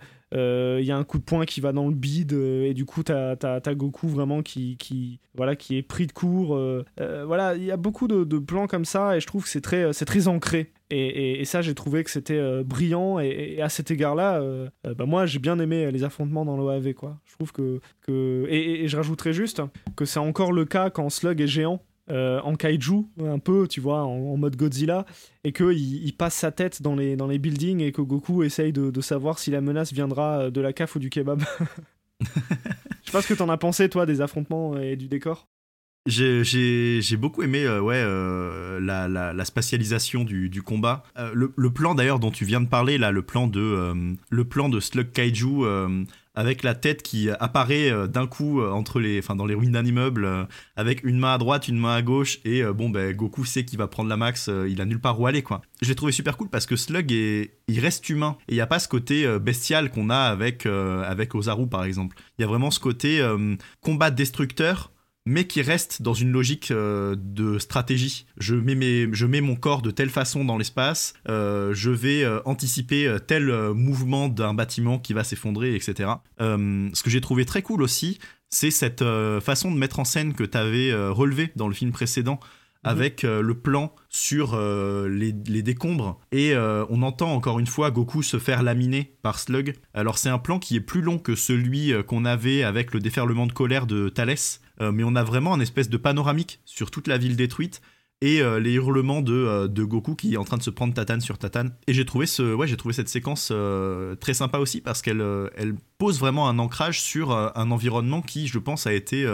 Speaker 1: il y a un coup de poing qui va dans le bide et du coup t'as as, Goku vraiment qui, voilà, qui est pris de court. voilà, il y a beaucoup de, plans comme ça et je trouve que c'est très, très ancré. Et, ça, j'ai trouvé que c'était euh, brillant. Et, à cet égard-là, euh, euh, bah, moi, j'ai bien aimé les affrontements dans l'OAV. Je trouve que. que... Et, je rajouterais juste que c'est encore le cas quand Slug est géant. En kaiju, un peu, tu vois, en, mode Godzilla, et qu'il il passe sa tête dans les, dans les buildings et que Goku essaye de, savoir si la menace viendra de la CAF ou du kebab. Je sais pas ce que t'en as pensé, toi, des affrontements et du décor.
Speaker 2: J'ai beaucoup aimé euh, ouais, euh, la, la, spatialisation du, du combat. Euh, le, le, plan d'ailleurs dont tu viens de parler, là, le plan de, le plan de Slug Kaiju avec la tête qui apparaît d'un coup entre les, enfin, dans les ruines d'un immeuble, avec une main à droite, une main à gauche, et bon, ben, Goku sait qu'il va prendre la max, il a nulle part où aller, quoi. Je l'ai trouvé super cool parce que Slug, est, il reste humain, et il n'y a pas ce côté bestial qu'on a avec, avec Ozaru, par exemple. Il y a vraiment ce côté combat destructeur, mais qui reste dans une logique euh, de stratégie. Je mets, je mets mon corps de telle façon dans l'espace, euh, je vais euh, anticiper tel mouvement d'un bâtiment qui va s'effondrer, etc. ce que j'ai trouvé très cool aussi, c'est cette façon de mettre en scène que tu avais relevé dans le film précédent, mhm. avec le plan sur les, les, décombres et on entend encore une fois Goku se faire laminer par Slug. Alors c'est un plan qui est plus long que celui qu'on avait avec le déferlement de colère de Thalès mais on a vraiment un espèce de panoramique sur toute la ville détruite et euh, les hurlements euh, de, Goku qui est en train de se prendre tatane sur tatane. Et j'ai trouvé, ce, ouais, j'ai trouvé cette séquence très sympa aussi parce qu'elle elle pose vraiment un ancrage sur un environnement qui, je pense, a été,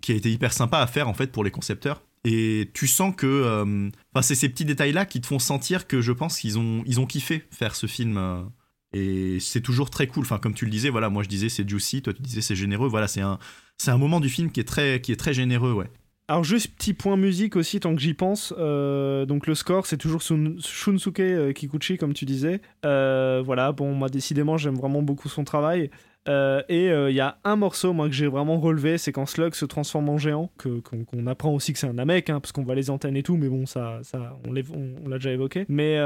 Speaker 2: qui a été hyper sympa à faire en fait pour les concepteurs. Et tu sens que c'est ces petits détails-là qui te font sentir que je pense qu'ils ont, ils ont kiffé faire ce film. Et c'est toujours très cool. Enfin, comme tu le disais, voilà, moi je disais c'est juicy, toi tu disais c'est généreux. Voilà, c'est un, c'est un moment du film qui est très, qui est très généreux, ouais.
Speaker 1: Alors juste petit point musique aussi tant que j'y pense. Euh, donc le score c'est toujours Shunsuke euh, Kikuchi comme tu disais. Euh, voilà bon moi décidément j'aime vraiment beaucoup son travail. Et il y a un morceau moi que j'ai vraiment relevé, c'est quand Slug se transforme en géant, qu'on apprend aussi que c'est un Namek, hein, parce qu'on voit les antennes et tout, mais bon ça, ça on l'a déjà évoqué. Mais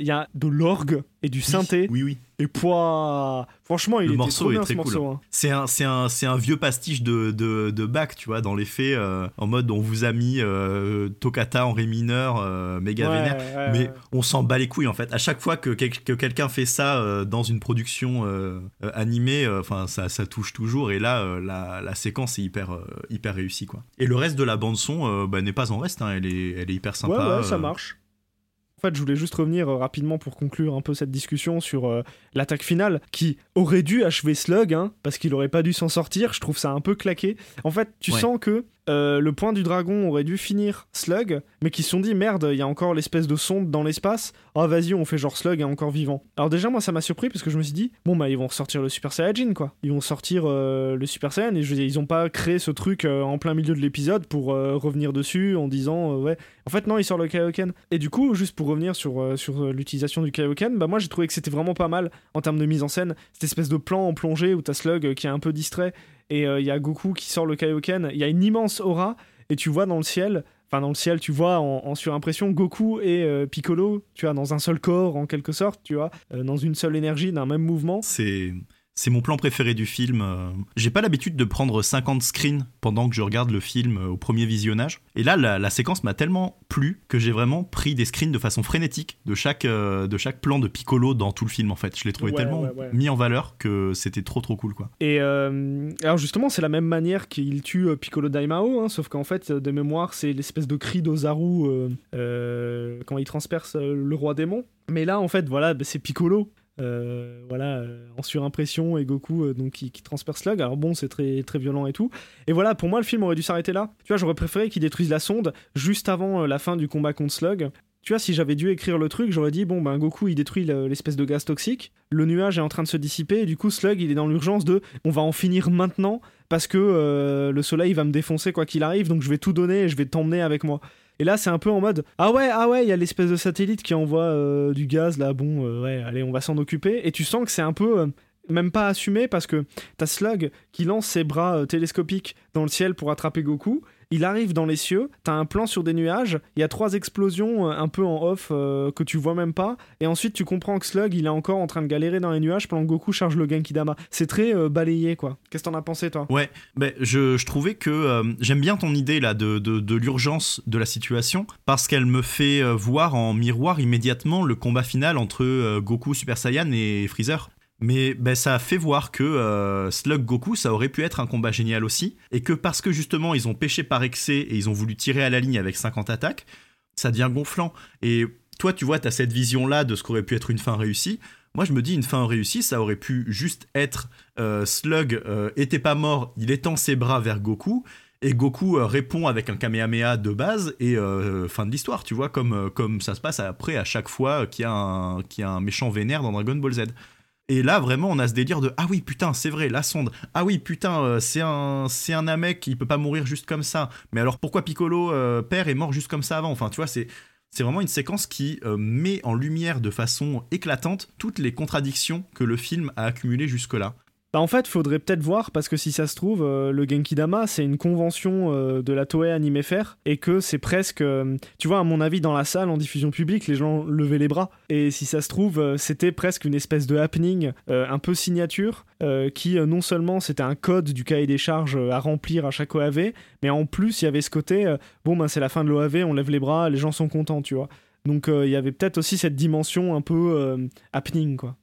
Speaker 1: il y a de l'orgue et du synthé.
Speaker 2: Oui, oui.
Speaker 1: Et poids. Franchement, il
Speaker 2: le
Speaker 1: était
Speaker 2: morceau
Speaker 1: bien,
Speaker 2: est très
Speaker 1: ce
Speaker 2: cool.
Speaker 1: hein.
Speaker 2: C'est un, c'est un, c'est un vieux pastiche de, de, de Bach, tu vois, dans les faits, euh, en mode on vous a mis euh, Toccata en ré mineur, euh, méga
Speaker 1: Ouais,
Speaker 2: vénère.
Speaker 1: ouais,
Speaker 2: Mais
Speaker 1: ouais.
Speaker 2: on s'en bat les couilles en fait. À chaque fois que, quel- que quelqu'un fait ça euh, dans une production euh, animée, enfin ça, ça touche toujours. Et là, la, la séquence est hyper, hyper réussie quoi. Et le reste de la bande son bah, n'est pas en reste. hein. Elle est, elle est hyper sympa.
Speaker 1: Ouais, ouais, ça marche. En fait, je voulais juste revenir euh, rapidement pour conclure un peu cette discussion sur euh, l'attaque finale qui aurait dû achever Slug, hein, parce qu'il aurait pas dû s'en sortir. Je trouve ça un peu claqué. En fait, tu
Speaker 2: Ouais.
Speaker 1: sens que euh, le point du dragon aurait dû finir Slug, mais qu'ils se sont dit merde, il y a encore l'espèce de sonde dans l'espace. Ah, vas-y, on fait genre Slug est encore vivant. Alors, déjà, moi, ça m'a surpris parce que je me suis dit, bon, bah, ils vont ressortir le Super Saiyajin, quoi. Ils vont sortir euh, le Super Saiyan et je dire, ils ont pas créé ce truc euh, en plein milieu de l'épisode pour revenir dessus en disant, ouais. En fait, non, il sort le Kaioken. Et du coup, juste pour revenir sur, sur l'utilisation du Kaioken, bah, moi, j'ai trouvé que c'était vraiment pas mal en termes de mise en scène. Cette espèce de plan en plongée où t'as Slug qui est un peu distrait et euh, il y a Goku qui sort le Kaioken. Il y a une immense aura et tu vois dans le ciel. Enfin, dans le ciel, tu vois en, surimpression Goku et euh, Piccolo, tu vois, dans un seul corps en quelque sorte, tu vois, euh, dans une seule énergie, d'un même mouvement.
Speaker 2: C'est c'est mon plan préféré du film. euh. J'ai pas l'habitude de prendre 50 screens pendant que je regarde le film euh, au premier visionnage. Et là, la, la séquence m'a tellement plu que j'ai vraiment pris des screens de façon frénétique de chaque, euh, de chaque plan de Piccolo dans tout le film en fait. Je l'ai trouvé
Speaker 1: Ouais,
Speaker 2: tellement
Speaker 1: ouais, ouais.
Speaker 2: mis en valeur que c'était trop trop cool quoi.
Speaker 1: Et euh, alors justement, c'est la même manière qu'il tue Piccolo Daimao, hein, sauf qu'en fait, de mémoire, c'est l'espèce de cri d'Ozaru euh, quand il transperce le roi démon. Mais là, en fait, voilà, bah, c'est Piccolo. Euh, voilà, euh, en surimpression et Goku euh, donc qui, qui transperce Slug. Alors bon, c'est très très violent et tout. Et voilà, pour moi, le film aurait dû s'arrêter là. Tu vois, j'aurais préféré qu'il détruise la sonde juste avant la fin du combat contre Slug. Tu vois, si j'avais dû écrire le truc, j'aurais dit bon ben Goku il détruit le- l'espèce de gaz toxique, le nuage est en train de se dissiper et du coup Slug il est dans l'urgence de on va en finir maintenant parce que le soleil va me défoncer quoi qu'il arrive donc je vais tout donner et je vais t'emmener avec moi. Et là c'est un peu en mode ah ouais ah ouais il y a l'espèce de satellite qui envoie euh, du gaz là bon euh, ouais allez on va s'en occuper et tu sens que c'est un peu euh, même pas assumé parce que t'as Slug qui lance ses bras télescopiques dans le ciel pour attraper Goku. Il arrive dans les cieux, t'as un plan sur des nuages, il y a trois explosions euh, un peu en off euh, que tu vois même pas, et ensuite tu comprends que Slug il est encore en train de galérer dans les nuages pendant que Goku charge le Genkidama. C'est très euh, balayé quoi. Qu'est-ce que t'en as pensé toi?
Speaker 2: Ouais, ben, je, trouvais que j'aime bien ton idée là de, de, l'urgence de la situation parce qu'elle me fait voir en miroir immédiatement le combat final entre Goku Super Saiyan et Freezer. Mais ben, ça a fait voir que euh, Slug Goku, ça aurait pu être un combat génial aussi, et que parce que justement ils ont pêché par excès et ils ont voulu tirer à la ligne avec 50 attaques, ça devient gonflant. Et toi, tu vois, tu cette vision-là de ce qu'aurait pu être une fin réussie. Moi, je me dis, une fin réussie, ça aurait pu juste être euh, Slug euh, était pas mort, il étend ses bras vers Goku, et Goku répond avec un Kamehameha de base, et fin de l'histoire, tu vois, comme, ça se passe après à chaque fois qu'il qu'il y a un méchant vénère dans Dragon Ball Z. Et là, vraiment, on a ce délire de Ah oui, putain, c'est vrai, la sonde. Ah oui, putain, euh, c'est un, c'est un Namek, il peut pas mourir juste comme ça. Mais alors pourquoi Piccolo, euh, père, est mort juste comme ça avant? Enfin, tu vois, c'est. C'est vraiment une séquence qui euh, met en lumière de façon éclatante toutes les contradictions que le film a accumulées jusque-là.
Speaker 1: Bah en fait, faudrait peut-être voir parce que si ça se trouve, euh, le Genkidama c'est une convention euh, de la Toei Anime Fair et que c'est presque, euh, tu vois, à mon avis, dans la salle en diffusion publique, les gens levaient les bras. Et si ça se trouve, euh, c'était presque une espèce de happening un peu signature qui non seulement c'était un code du cahier des charges à remplir à chaque OAV, mais en plus il y avait ce côté, bon ben c'est la fin de l'OAV, on lève les bras, les gens sont contents, tu vois. Donc il y avait peut-être aussi cette dimension un peu happening quoi.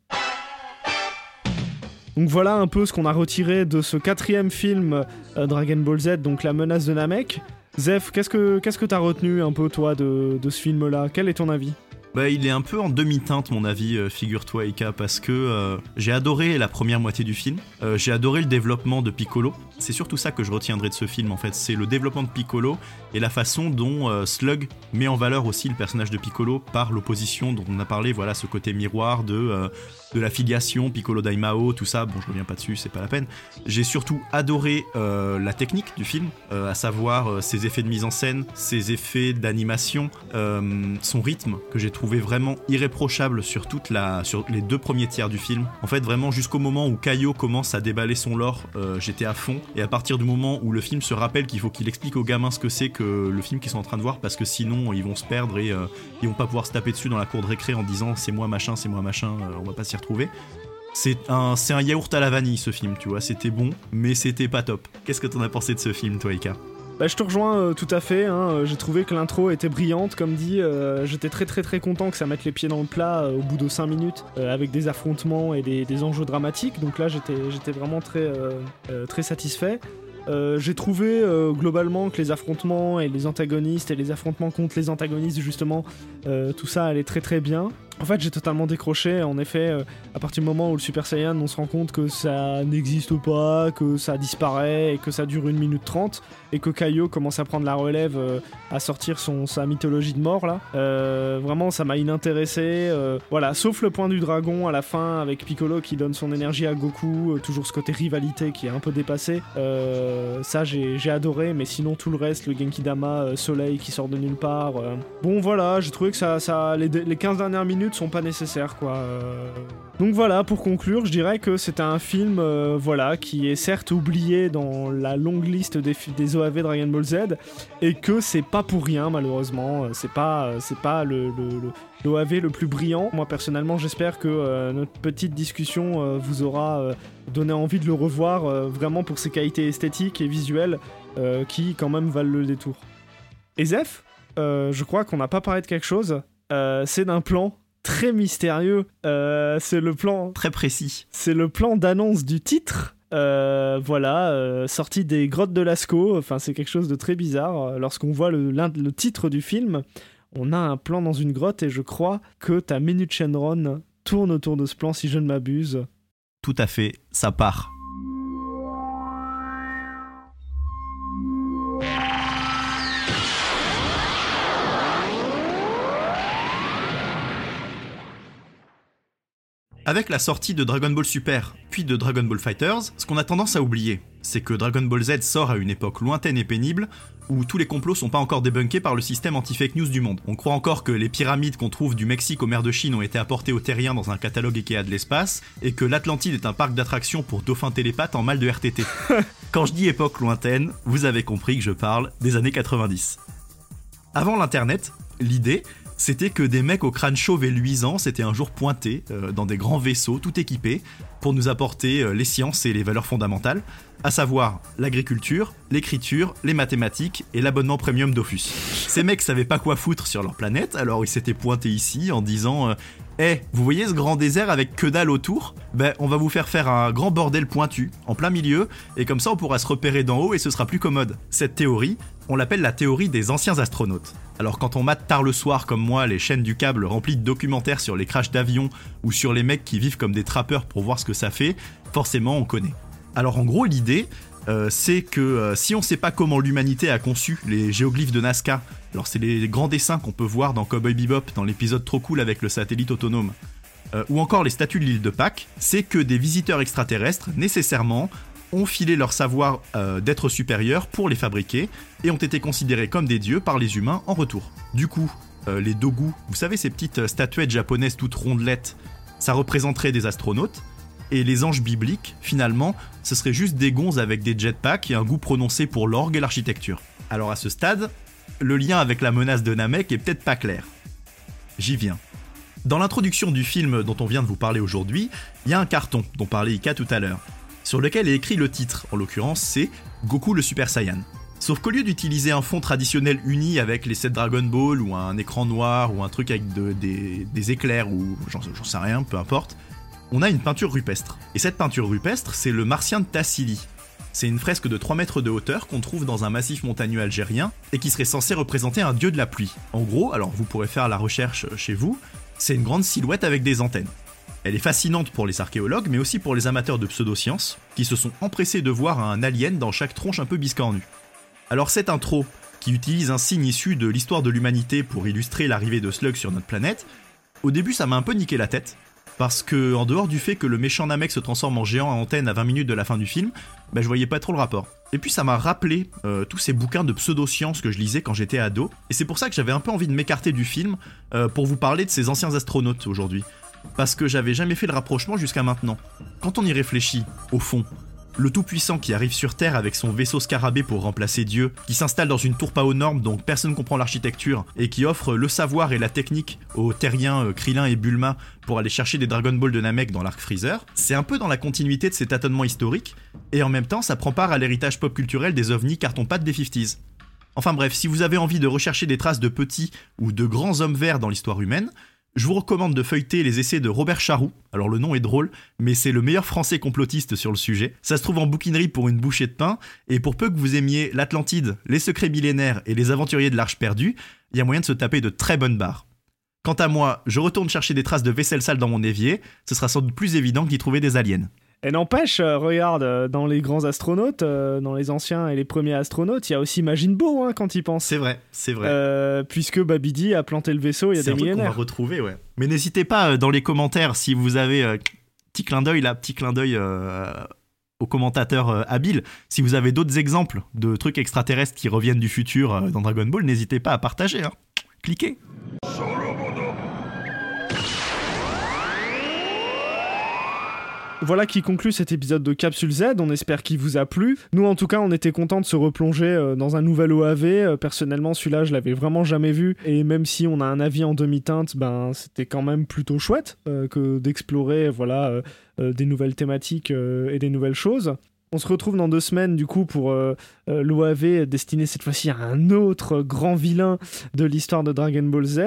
Speaker 1: Donc voilà un peu ce qu'on a retiré de ce quatrième film euh, Dragon Ball Z, donc la menace de Namek. Zef, qu'est-ce que t'as retenu un peu toi de, de ce film-là? Quel est ton avis?
Speaker 2: Bah, il est un peu en demi-teinte, mon avis, euh, figure-toi, Ika, parce que euh, j'ai adoré la première moitié du film. Euh, j'ai adoré le développement de Piccolo. c'est surtout ça que je retiendrai de ce film en fait, c'est le développement de Piccolo et la façon dont Slug met en valeur aussi le personnage de Piccolo par l'opposition dont on a parlé, voilà ce côté miroir de, de la filiation, Piccolo Daimao, tout ça, bon je reviens pas dessus, c'est pas la peine. J'ai surtout adoré la technique du film, à savoir ses effets de mise en scène, ses effets d'animation, son rythme que j'ai trouvé vraiment irréprochable sur, toute la, sur les deux premiers tiers du film. En fait vraiment jusqu'au moment où Kaio commence à déballer son lore, j'étais à fond et à partir du moment où le film se rappelle qu'il faut qu'il explique aux gamins ce que c'est que le film qu'ils sont en train de voir, parce que sinon ils vont se perdre et euh, ils vont pas pouvoir se taper dessus dans la cour de récré en disant c'est moi machin, c'est moi machin, euh, on va pas s'y retrouver. C'est un, c'est un yaourt à la vanille ce film, tu vois, c'était bon, mais c'était pas top. Qu'est-ce que t'en as pensé de ce film, toi, Ika?
Speaker 1: Bah, je te rejoins euh, tout à fait. Hein. J'ai trouvé que l'intro était brillante, comme dit. J'étais très très très content que ça mette les pieds dans le plat au bout de 5 minutes, avec des affrontements et des, enjeux dramatiques. Donc là, j'étais vraiment très très satisfait. Euh, j'ai trouvé euh, globalement que les affrontements et les antagonistes et les affrontements contre les antagonistes justement, euh, tout ça allait très très bien. En fait, j'ai totalement décroché. En effet, euh, à partir du moment où le Super Saiyan, on se rend compte que ça n'existe pas, que ça disparaît et que ça dure une minute trente, et que Kaio commence à prendre la relève, euh, à sortir son, sa mythologie de mort là. Euh, vraiment, ça m'a inintéressé. voilà, sauf le point du dragon à la fin avec Piccolo qui donne son énergie à Goku, toujours ce côté rivalité qui est un peu dépassé. ça, j'ai adoré, mais sinon tout le reste, le Genki Dama, Soleil qui sort de nulle part. bon, voilà, j'ai trouvé que ça, ça les, les 15 dernières minutes sont pas nécessaires quoi. Euh. Donc voilà, pour conclure, je dirais que c'est un film euh, voilà qui est certes oublié dans la longue liste des, des OAV Dragon Ball Z et que c'est pas pour rien malheureusement, euh, c'est pas c'est pas le, l'OAV le plus brillant. Moi personnellement, j'espère que notre petite discussion vous aura donné envie de le revoir vraiment pour ses qualités esthétiques et visuelles qui quand même valent le détour. Et Zef, je crois qu'on n'a pas parlé de quelque chose. c'est d'un plan très mystérieux. Euh, c'est le plan.
Speaker 2: Très précis.
Speaker 1: C'est le plan d'annonce du titre. Euh, voilà, euh, sorti des grottes de Lascaux. Enfin, c'est quelque chose de très bizarre. Lorsqu'on voit le, le, titre du film, on a un plan dans une grotte et je crois que ta Minute Shenron tourne autour de ce plan, si je ne m'abuse.
Speaker 2: Tout à fait, ça part. Avec la sortie de Dragon Ball Super, puis de Dragon Ball Fighters, ce qu'on a tendance à oublier, c'est que Dragon Ball Z sort à une époque lointaine et pénible, où tous les complots sont pas encore débunkés par le système anti-fake news du monde. On croit encore que les pyramides qu'on trouve du Mexique aux mers de Chine ont été apportées aux terriens dans un catalogue Ikea de l'espace, et que l'Atlantide est un parc d'attractions pour dauphins télépathes en mal de RTT. Quand je dis époque lointaine, vous avez compris que je parle des années 90. Avant l'internet, l'idée, c'était que des mecs au crâne chauve et luisant s'étaient un jour pointés euh, dans des grands vaisseaux tout équipés pour nous apporter euh, les sciences et les valeurs fondamentales, à savoir l'agriculture, l'écriture, les mathématiques et l'abonnement premium Dofus. Ces mecs savaient pas quoi foutre sur leur planète, alors ils s'étaient pointés ici en disant Eh, vous voyez ce grand désert avec que dalle autour? Ben, on va vous faire faire un grand bordel pointu, en plein milieu, et comme ça on pourra se repérer d'en haut et ce sera plus commode. Cette théorie, on l'appelle la théorie des anciens astronautes. Alors quand on mate tard le soir comme moi les chaînes du câble remplies de documentaires sur les crashs d'avions ou sur les mecs qui vivent comme des trappeurs pour voir ce que ça fait, forcément on connaît. Alors en gros l'idée euh, c'est que euh, si on sait pas comment l'humanité a conçu les géoglyphes de Nazca, alors c'est les grands dessins qu'on peut voir dans Cowboy Bebop dans l'épisode trop cool avec le satellite autonome, euh, ou encore les statues de l'île de Pâques, c'est que des visiteurs extraterrestres, nécessairement, ont filé leur savoir d'être supérieur pour les fabriquer et ont été considérés comme des dieux par les humains en retour. Du coup, euh, les dogu, vous savez ces petites euh, statuettes japonaises toutes rondelettes, ça représenterait des astronautes, et les anges bibliques, finalement, ce serait juste des gonzes avec des jetpacks et un goût prononcé pour l'orgue et l'architecture. Alors à ce stade, le lien avec la menace de Namek est peut-être pas clair. J'y viens. Dans l'introduction du film dont on vient de vous parler aujourd'hui, il y a un carton dont parlait Ika tout à l'heure sur lequel est écrit le titre, en l'occurrence c'est Goku le Super Saiyan. Sauf qu'au lieu d'utiliser un fond traditionnel uni avec les 7 Dragon Ball ou un écran noir ou un truc avec des, éclairs ou j'en sais rien, peu importe, on a une peinture rupestre. Et cette peinture rupestre, c'est le martien de Tassili. C'est une fresque de 3 mètres de hauteur qu'on trouve dans un massif montagneux algérien et qui serait censé représenter un dieu de la pluie. En gros, alors vous pourrez faire la recherche chez vous, c'est une grande silhouette avec des antennes. Elle est fascinante pour les archéologues, mais aussi pour les amateurs de pseudosciences, qui se sont empressés de voir un alien dans chaque tronche un peu biscornue. Alors cette intro, qui utilise un signe issu de l'histoire de l'humanité pour illustrer l'arrivée de Slug sur notre planète, au début ça m'a un peu niqué la tête, parce que en dehors du fait que le méchant Namek se transforme en géant à antenne à 20 minutes de la fin du film, bah, je voyais pas trop le rapport. Et puis ça m'a rappelé euh, tous ces bouquins de pseudosciences que je lisais quand j'étais ado, et c'est pour ça que j'avais un peu envie de m'écarter du film euh, pour vous parler de ces anciens astronautes aujourd'hui. Parce que j'avais jamais fait le rapprochement jusqu'à maintenant. Quand on y réfléchit, au fond, le Tout-Puissant qui arrive sur Terre avec son vaisseau scarabée pour remplacer Dieu, qui s'installe dans une tour pas aux normes donc personne ne comprend l'architecture, et qui offre le savoir et la technique aux terriens euh, Krillin et Bulma pour aller chercher des Dragon Ball de Namek dans l'arc Freezer, c'est un peu dans la continuité de ces tâtonnements historiques, et en même temps ça prend part à l'héritage pop culturel des ovnis carton-pâte des 50s. Enfin bref, si vous avez envie de rechercher des traces de petits ou de grands hommes verts dans l'histoire humaine, je vous recommande de feuilleter les essais de Robert Charroux. Alors le nom est drôle, mais c'est le meilleur français complotiste sur le sujet. Ça se trouve en bouquinerie pour une bouchée de pain, et pour peu que vous aimiez l'Atlantide, les secrets millénaires et les aventuriers de l'Arche perdue, il y a moyen de se taper de très bonnes barres. Quant à moi, je retourne chercher des traces de vaisselle sale dans mon évier, ce sera sans doute plus évident que d'y trouver des aliens.
Speaker 1: Et n'empêche, euh, regarde, euh, dans les grands astronautes, euh, dans les anciens et les premiers astronautes, il y a aussi Majin Buu hein, quand il pense.
Speaker 2: C'est vrai, c'est vrai.
Speaker 1: Puisque Babidi a planté le vaisseau il y a
Speaker 2: C'est
Speaker 1: des
Speaker 2: truc qu'on va
Speaker 1: millénaires.
Speaker 2: retrouver, ouais. Mais n'hésitez pas dans les commentaires si vous avez petit clin d'œil là, petit clin d'œil aux commentateurs euh, habiles. Si vous avez d'autres exemples de trucs extraterrestres qui reviennent du futur euh, dans Dragon Ball, n'hésitez pas à partager. Hein. Cliquez.
Speaker 1: Voilà qui conclut cet épisode de Capsule Z. On espère qu'il vous a plu. Nous, en tout cas, on était contents de se replonger euh, dans un nouvel OAV. Euh, personnellement, celui-là, je l'avais vraiment jamais vu. Et même si on a un avis en demi-teinte, ben, c'était quand même plutôt chouette euh, que d'explorer voilà, des nouvelles thématiques et des nouvelles choses. On se retrouve dans deux semaines du coup pour euh, euh, l'OAV destiné cette fois-ci à un autre grand vilain de l'histoire de Dragon Ball Z.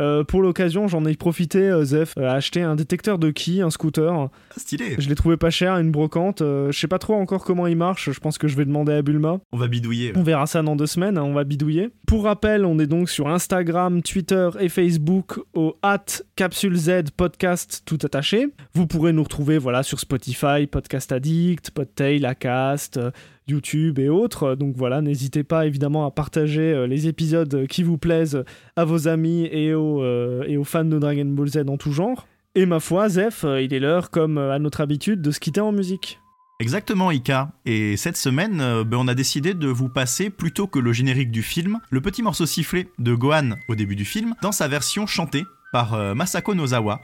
Speaker 1: Euh, pour l'occasion, j'en ai profité, Zef, à acheter un détecteur de ki, un scooter.
Speaker 2: Ah, Stylé.
Speaker 1: Je l'ai trouvé pas cher, une brocante. Je sais pas trop encore comment il marche. Je pense que je vais demander à Bulma.
Speaker 2: On va bidouiller.
Speaker 1: On verra ça dans deux semaines. hein, on va bidouiller. Pour rappel, on est donc sur Instagram, Twitter et Facebook au at Capsule Z podcast tout attaché. Vous pourrez nous retrouver voilà sur Spotify, Podcast Addict, Podtail, Acast. euh, YouTube et autres. Donc voilà, n'hésitez pas évidemment à partager euh, les épisodes qui vous plaisent à vos amis et aux, euh, et aux fans de Dragon Ball Z en tout genre. Et ma foi, Zef, il est l'heure, comme à notre habitude, de se quitter en musique.
Speaker 2: Exactement, Ika. Et cette semaine, ben, on a décidé de vous passer, plutôt que le générique du film, le petit morceau sifflé de Gohan au début du film, dans sa version chantée par Masako Nozawa.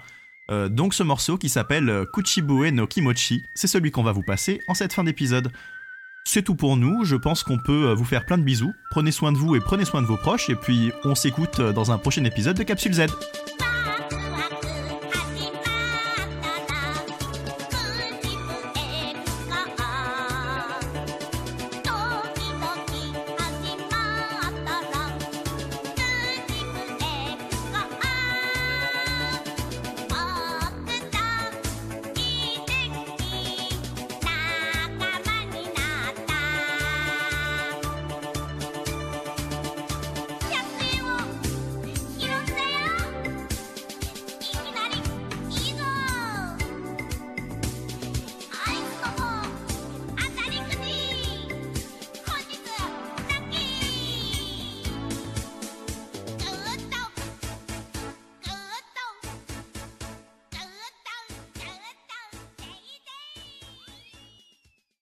Speaker 2: Euh, donc ce morceau qui s'appelle euh, Kuchibue no Kimochi, c'est celui qu'on va vous passer en cette fin d'épisode. C'est tout pour nous, je pense qu'on peut euh, vous faire plein de bisous. Prenez soin de vous et prenez soin de vos proches, et puis on s'écoute dans un prochain épisode de Capsule Z.